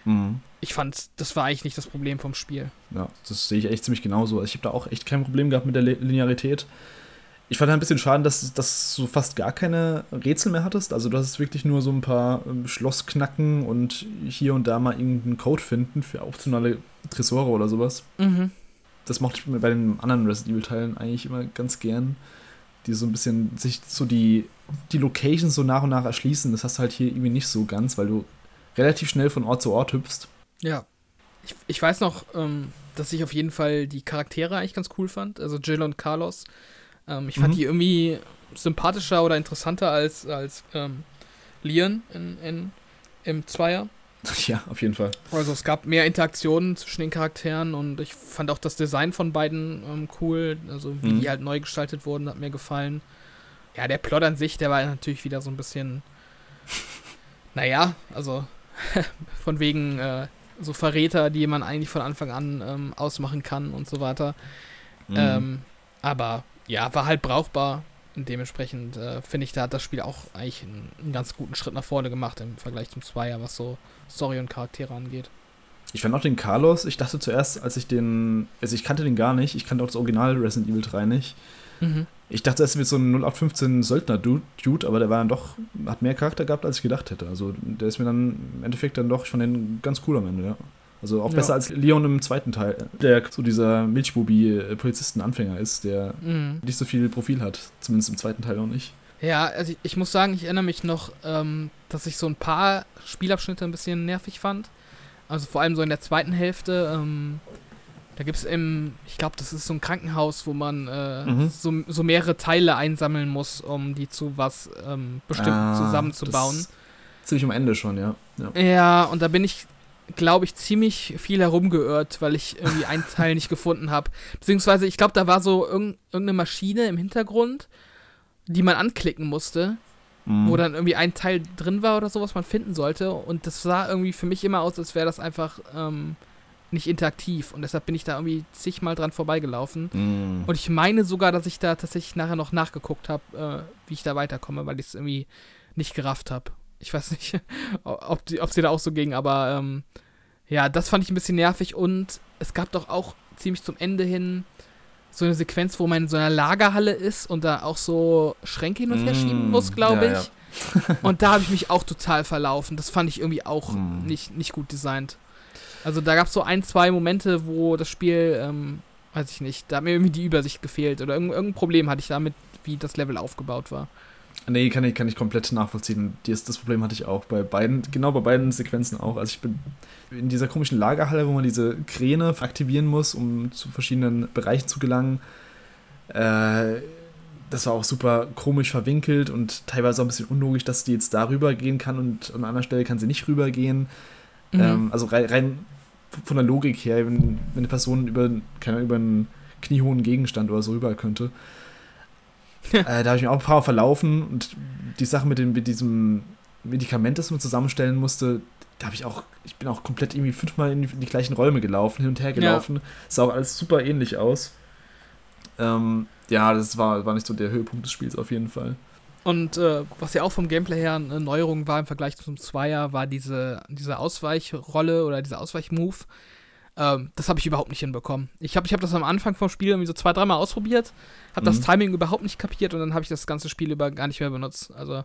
mhm. ich fand, das war eigentlich nicht das Problem vom Spiel. Ja, das sehe ich echt ziemlich genauso. Also ich habe da auch echt kein Problem gehabt mit der Linearität. Ich fand ein bisschen schade, dass, dass du fast gar keine Rätsel mehr hattest. Also du hast wirklich nur so ein paar ähm, Schlossknacken und hier und da mal irgendeinen Code finden für optionale Tresore oder sowas. Mhm. Das mochte ich bei den anderen Resident Evil-Teilen eigentlich immer ganz gern. Die so ein bisschen sich so die, die Locations so nach und nach erschließen. Das hast du halt hier irgendwie nicht so ganz, weil du relativ schnell von Ort zu Ort hüpfst. Ja. Ich, ich weiß noch, ähm, dass ich auf jeden Fall die Charaktere eigentlich ganz cool fand. Also Jill und Carlos ähm, ich fand mhm. die irgendwie sympathischer oder interessanter als, als ähm, Leon in, in, im Zweier. Ja, auf jeden Fall. Also es gab mehr Interaktionen zwischen den Charakteren und ich fand auch das Design von beiden ähm, cool. Also wie mhm. die halt neu gestaltet wurden, hat mir gefallen. Ja, der Plot an sich, der war natürlich wieder so ein bisschen, naja, also von wegen äh, so Verräter, die man eigentlich von Anfang an ähm, ausmachen kann und so weiter. Mhm. Ähm, aber ja, war halt brauchbar. Und dementsprechend äh, finde ich, da hat das Spiel auch eigentlich einen, einen, ganz guten Schritt nach vorne gemacht im Vergleich zum Zweier, was so Story und Charaktere angeht. Ich fand auch den Carlos, ich dachte zuerst, als ich den, also ich kannte den gar nicht, ich kannte auch das Original Resident Evil 3 nicht. Mhm. Ich dachte, es wird so ein 0815 Söldner-Dude, aber der war dann doch, hat mehr Charakter gehabt, als ich gedacht hätte. Also der ist mir dann im Endeffekt dann doch, ich fand den ganz cool am Ende, ja. Also auch ja. besser als Leon im zweiten Teil, der so dieser Milchbubi-Polizisten-Anfänger ist, der mhm. nicht so viel Profil hat. Zumindest im zweiten Teil auch nicht. Ja, also ich, ich muss sagen, ich erinnere mich noch, ähm, dass ich so ein paar Spielabschnitte ein bisschen nervig fand. Also vor allem so in der zweiten Hälfte, ähm, Da gibt es im, ich glaube, das ist so ein Krankenhaus, wo man äh, Mhm. so, so mehrere Teile einsammeln muss, um die zu was ähm, bestimmt Ah, zusammenzubauen. Ziemlich am Ende schon, ja. ja. Ja, und da bin ich, glaube ich, ziemlich viel herumgeirrt, weil ich irgendwie einen Teil nicht gefunden habe. Beziehungsweise, ich glaube, da war so irgend, irgendeine Maschine im Hintergrund, die man anklicken musste, Mhm. wo dann irgendwie ein Teil drin war oder so, was man finden sollte. Und das sah irgendwie für mich immer aus, als wäre das einfach ähm, nicht interaktiv. Und deshalb bin ich da irgendwie zigmal dran vorbeigelaufen. Mhm. Und ich meine sogar, dass ich da tatsächlich nachher noch nachgeguckt habe, äh, wie ich da weiterkomme, weil ich es irgendwie nicht gerafft habe. Ich weiß nicht, ob, die, ob sie da auch so ging, aber ähm, ja, das fand ich ein bisschen nervig. Und es gab doch auch ziemlich zum Ende hin so eine Sequenz, wo man in so einer Lagerhalle ist und da auch so Schränke hin und her schieben Mm, muss, glaube ja, ich. Und da habe ich mich auch total verlaufen. Das fand ich irgendwie auch Mm. nicht, nicht gut designt. Also da gab es so ein, zwei Momente, wo das Spiel, ähm, weiß ich nicht, da hat mir irgendwie die Übersicht gefehlt oder irgendein, irgendein Problem hatte ich damit, wie das Level aufgebaut war. Nee, kann ich, kann ich komplett nachvollziehen. Das, das Problem hatte ich auch bei beiden, genau bei beiden Sequenzen auch. Also ich bin in dieser komischen Lagerhalle, wo man diese Kräne aktivieren muss, um zu verschiedenen Bereichen zu gelangen. Äh, das war auch super komisch verwinkelt und teilweise auch ein bisschen unlogisch, dass die jetzt da rübergehen kann und an einer anderen Stelle kann sie nicht rübergehen. Mhm. Ähm, also rein, rein von der Logik her, wenn, wenn eine Person über, keine, über einen kniehohen Gegenstand oder so rüber könnte. äh, da habe ich mich auch ein paar verlaufen und die Sache mit, dem, mit diesem Medikament, das man zusammenstellen musste, da habe ich auch, ich bin auch komplett irgendwie fünfmal in die, in die gleichen Räume gelaufen, hin und her gelaufen. Sah auch alles super ähnlich aus. Ähm, ja, das war, war nicht so der Höhepunkt des Spiels auf jeden Fall. Und äh, was ja auch vom Gameplay her eine Neuerung war im Vergleich zum Zweier, war diese, diese Ausweichrolle oder dieser Ausweichmove. Ähm, das habe ich überhaupt nicht hinbekommen. Ich habe ich hab das am Anfang vom Spiel irgendwie so zwei, dreimal ausprobiert, habe das Mhm. Timing überhaupt nicht kapiert und dann habe ich das ganze Spiel über gar nicht mehr benutzt. Also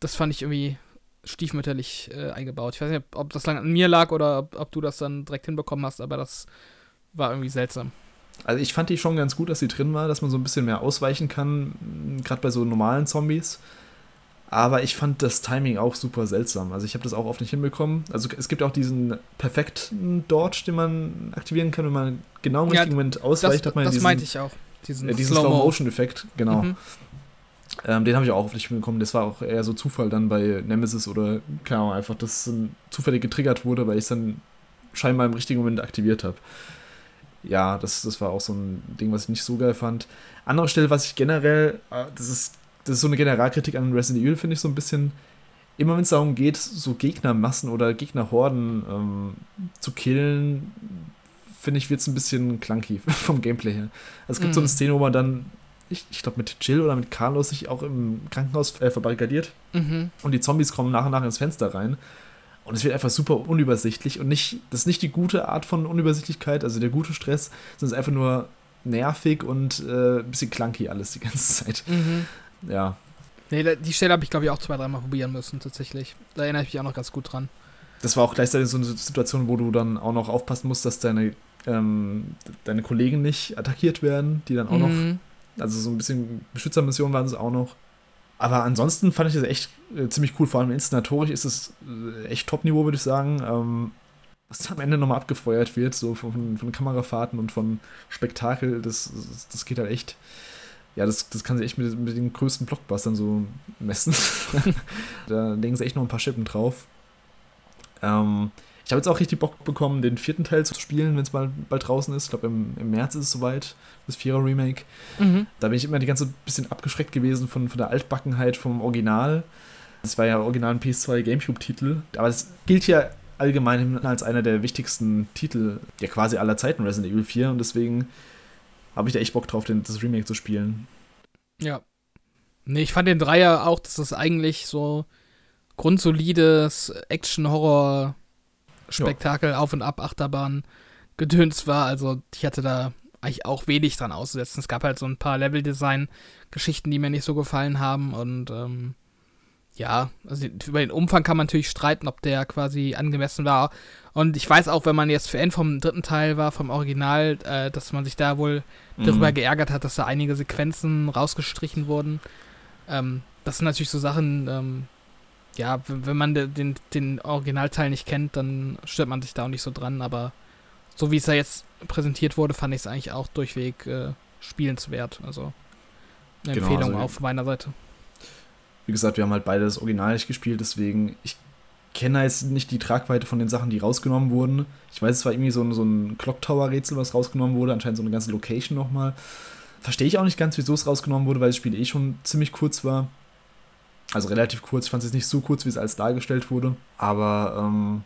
das fand ich irgendwie stiefmütterlich äh, eingebaut. Ich weiß nicht, ob das lang an mir lag oder ob, ob du das dann direkt hinbekommen hast, aber das war irgendwie seltsam. Also ich fand die schon ganz gut, dass sie drin war, dass man so ein bisschen mehr ausweichen kann, gerade bei so normalen Zombies. Aber ich fand das Timing auch super seltsam. Also ich habe das auch oft nicht hinbekommen. Also es gibt auch diesen perfekten Dodge, den man aktivieren kann, wenn man genau im Ja, richtigen Moment Das, ausweicht, hat man das diesen, meinte ich auch. Diesen, äh, diesen Slow-Mo. Slow-Motion-Effekt. Genau. Mhm. Ähm, den habe ich auch oft nicht hinbekommen. Das war auch eher so Zufall dann bei Nemesis oder keine Ahnung, einfach, dass es zufällig getriggert wurde, weil ich es dann scheinbar im richtigen Moment aktiviert habe. Ja, das, das war auch so ein Ding, was ich nicht so geil fand. Andere Stelle, was ich generell, äh, das ist, das ist so eine Generalkritik an Resident Evil, finde ich so ein bisschen, immer wenn es darum geht, so Gegnermassen oder Gegnerhorden ähm, zu killen, finde ich, wird es ein bisschen clunky vom Gameplay her. Also es gibt so eine Mhm. Szene, wo man dann, ich, ich glaube mit Jill oder mit Carlos sich auch im Krankenhaus äh, verbarrikadiert Mhm. und die Zombies kommen nach und nach ins Fenster rein. Und es wird einfach super unübersichtlich und nicht, das ist nicht die gute Art von Unübersichtlichkeit, also der gute Stress, sondern es ist einfach nur nervig und äh, ein bisschen clunky alles die ganze Zeit. Mhm. Ja. Nee, die Stelle habe ich, glaube ich, auch zwei, dreimal probieren müssen, tatsächlich. Da erinnere ich mich auch noch ganz gut dran. Das war auch gleichzeitig so eine Situation, wo du dann auch noch aufpassen musst, dass deine, ähm, deine Kollegen nicht attackiert werden, die dann auch noch Mhm. Also so ein bisschen Beschützermission waren es auch noch. Aber ansonsten fand ich das echt äh, ziemlich cool. Vor allem inszenatorisch ist es äh, echt Top-Niveau, würde ich sagen. Ähm, was am Ende nochmal abgefeuert wird, so von, von Kamerafahrten und von Spektakel, das, das geht halt echt. Ja, das, das kann sich echt mit, mit den größten Blockbustern so messen. da legen sie echt noch ein paar Schippen drauf. Ähm, ich habe jetzt auch richtig Bock bekommen, den vierten Teil zu spielen, wenn es mal bald draußen ist. Ich glaube, im, im März ist es soweit, das Vierer-Remake. Mhm. Da bin ich immer die ganze bisschen abgeschreckt gewesen von, von der Altbackenheit vom Original. Das war ja original ein PS2 Gamecube-Titel. Aber es gilt ja allgemein als einer der wichtigsten Titel, ja quasi aller Zeiten Resident Evil 4. Und deswegen habe ich da echt Bock drauf, den, das Remake zu spielen. Ja. Nee, ich fand den Dreier auch, dass das eigentlich so grundsolides Action-Horror-Spektakel, Auf- und Ab-Achterbahn gedöns war. Also ich hatte da eigentlich auch wenig dran auszusetzen. Es gab halt so ein paar Level-Design-Geschichten, die mir nicht so gefallen haben. Und ähm, ja, also über den Umfang kann man natürlich streiten, ob der quasi angemessen war. Und ich weiß auch, wenn man jetzt Fan vom dritten Teil war, vom Original, äh, dass man sich da wohl darüber Mhm. geärgert hat, dass da einige Sequenzen rausgestrichen wurden. Ähm, das sind natürlich so Sachen, ähm, ja, wenn, man de, den, den Originalteil nicht kennt, dann stört man sich da auch nicht so dran, aber so wie es ja jetzt präsentiert wurde, fand ich es eigentlich auch durchweg äh, spielenswert. Also eine genau, Empfehlung also, auf meiner Seite. Wie gesagt, wir haben halt beide das Original nicht gespielt, deswegen ich kenne jetzt nicht die Tragweite von den Sachen, die rausgenommen wurden. Ich weiß, es war irgendwie so ein, so ein Clock Tower Rätsel, was rausgenommen wurde, anscheinend so eine ganze Location nochmal. Verstehe ich auch nicht ganz, wieso es rausgenommen wurde, weil das Spiel eh schon ziemlich kurz war. Also relativ kurz. Ich fand es nicht so kurz, wie es als dargestellt wurde. Aber ähm,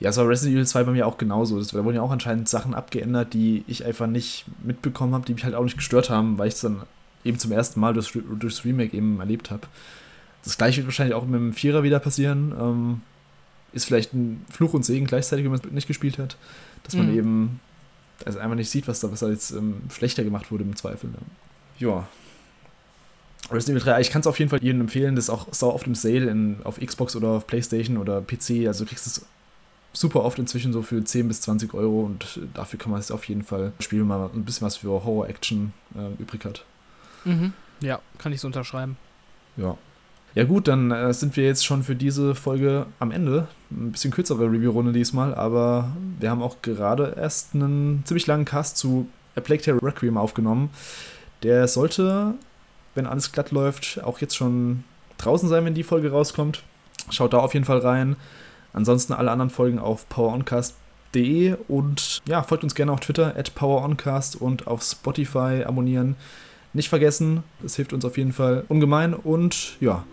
ja, es war Resident Evil 2 bei mir auch genauso. Da wurden ja auch anscheinend Sachen abgeändert, die ich einfach nicht mitbekommen habe, die mich halt auch nicht gestört haben, weil ich es dann eben zum ersten Mal durch, durchs Remake eben erlebt habe. Das gleiche wird wahrscheinlich auch mit dem Vierer wieder passieren. Ähm, ist vielleicht ein Fluch und Segen gleichzeitig, wenn man es nicht gespielt hat. Dass man mhm. eben also einfach nicht sieht, was da, was da jetzt ähm, schlechter gemacht wurde im Zweifel. Ja. Resident Evil 3, ich kann es auf jeden Fall jedem empfehlen, das ist auch sau oft im Sale in, auf Xbox oder auf Playstation oder PC. Also du kriegst es super oft inzwischen so für 10 bis 20 Euro und dafür kann man es auf jeden Fall spielen, wenn man ein bisschen was für Horror-Action äh, übrig hat. Mhm. Ja, kann ich so unterschreiben. Ja. Ja gut, dann äh, sind wir jetzt schon für diese Folge am Ende. Ein bisschen kürzere Review-Runde diesmal, aber wir haben auch gerade erst einen ziemlich langen Cast zu A Plague Tale Requiem aufgenommen. Der sollte, wenn alles glatt läuft, auch jetzt schon draußen sein, wenn die Folge rauskommt. Schaut da auf jeden Fall rein. Ansonsten alle anderen Folgen auf poweroncast.de und ja, folgt uns gerne auf Twitter at poweroncast und auf Spotify abonnieren. Nicht vergessen, das hilft uns auf jeden Fall ungemein und ja,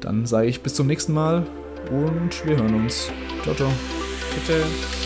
dann sage ich bis zum nächsten Mal und wir hören uns. Ciao, ciao. Bitte.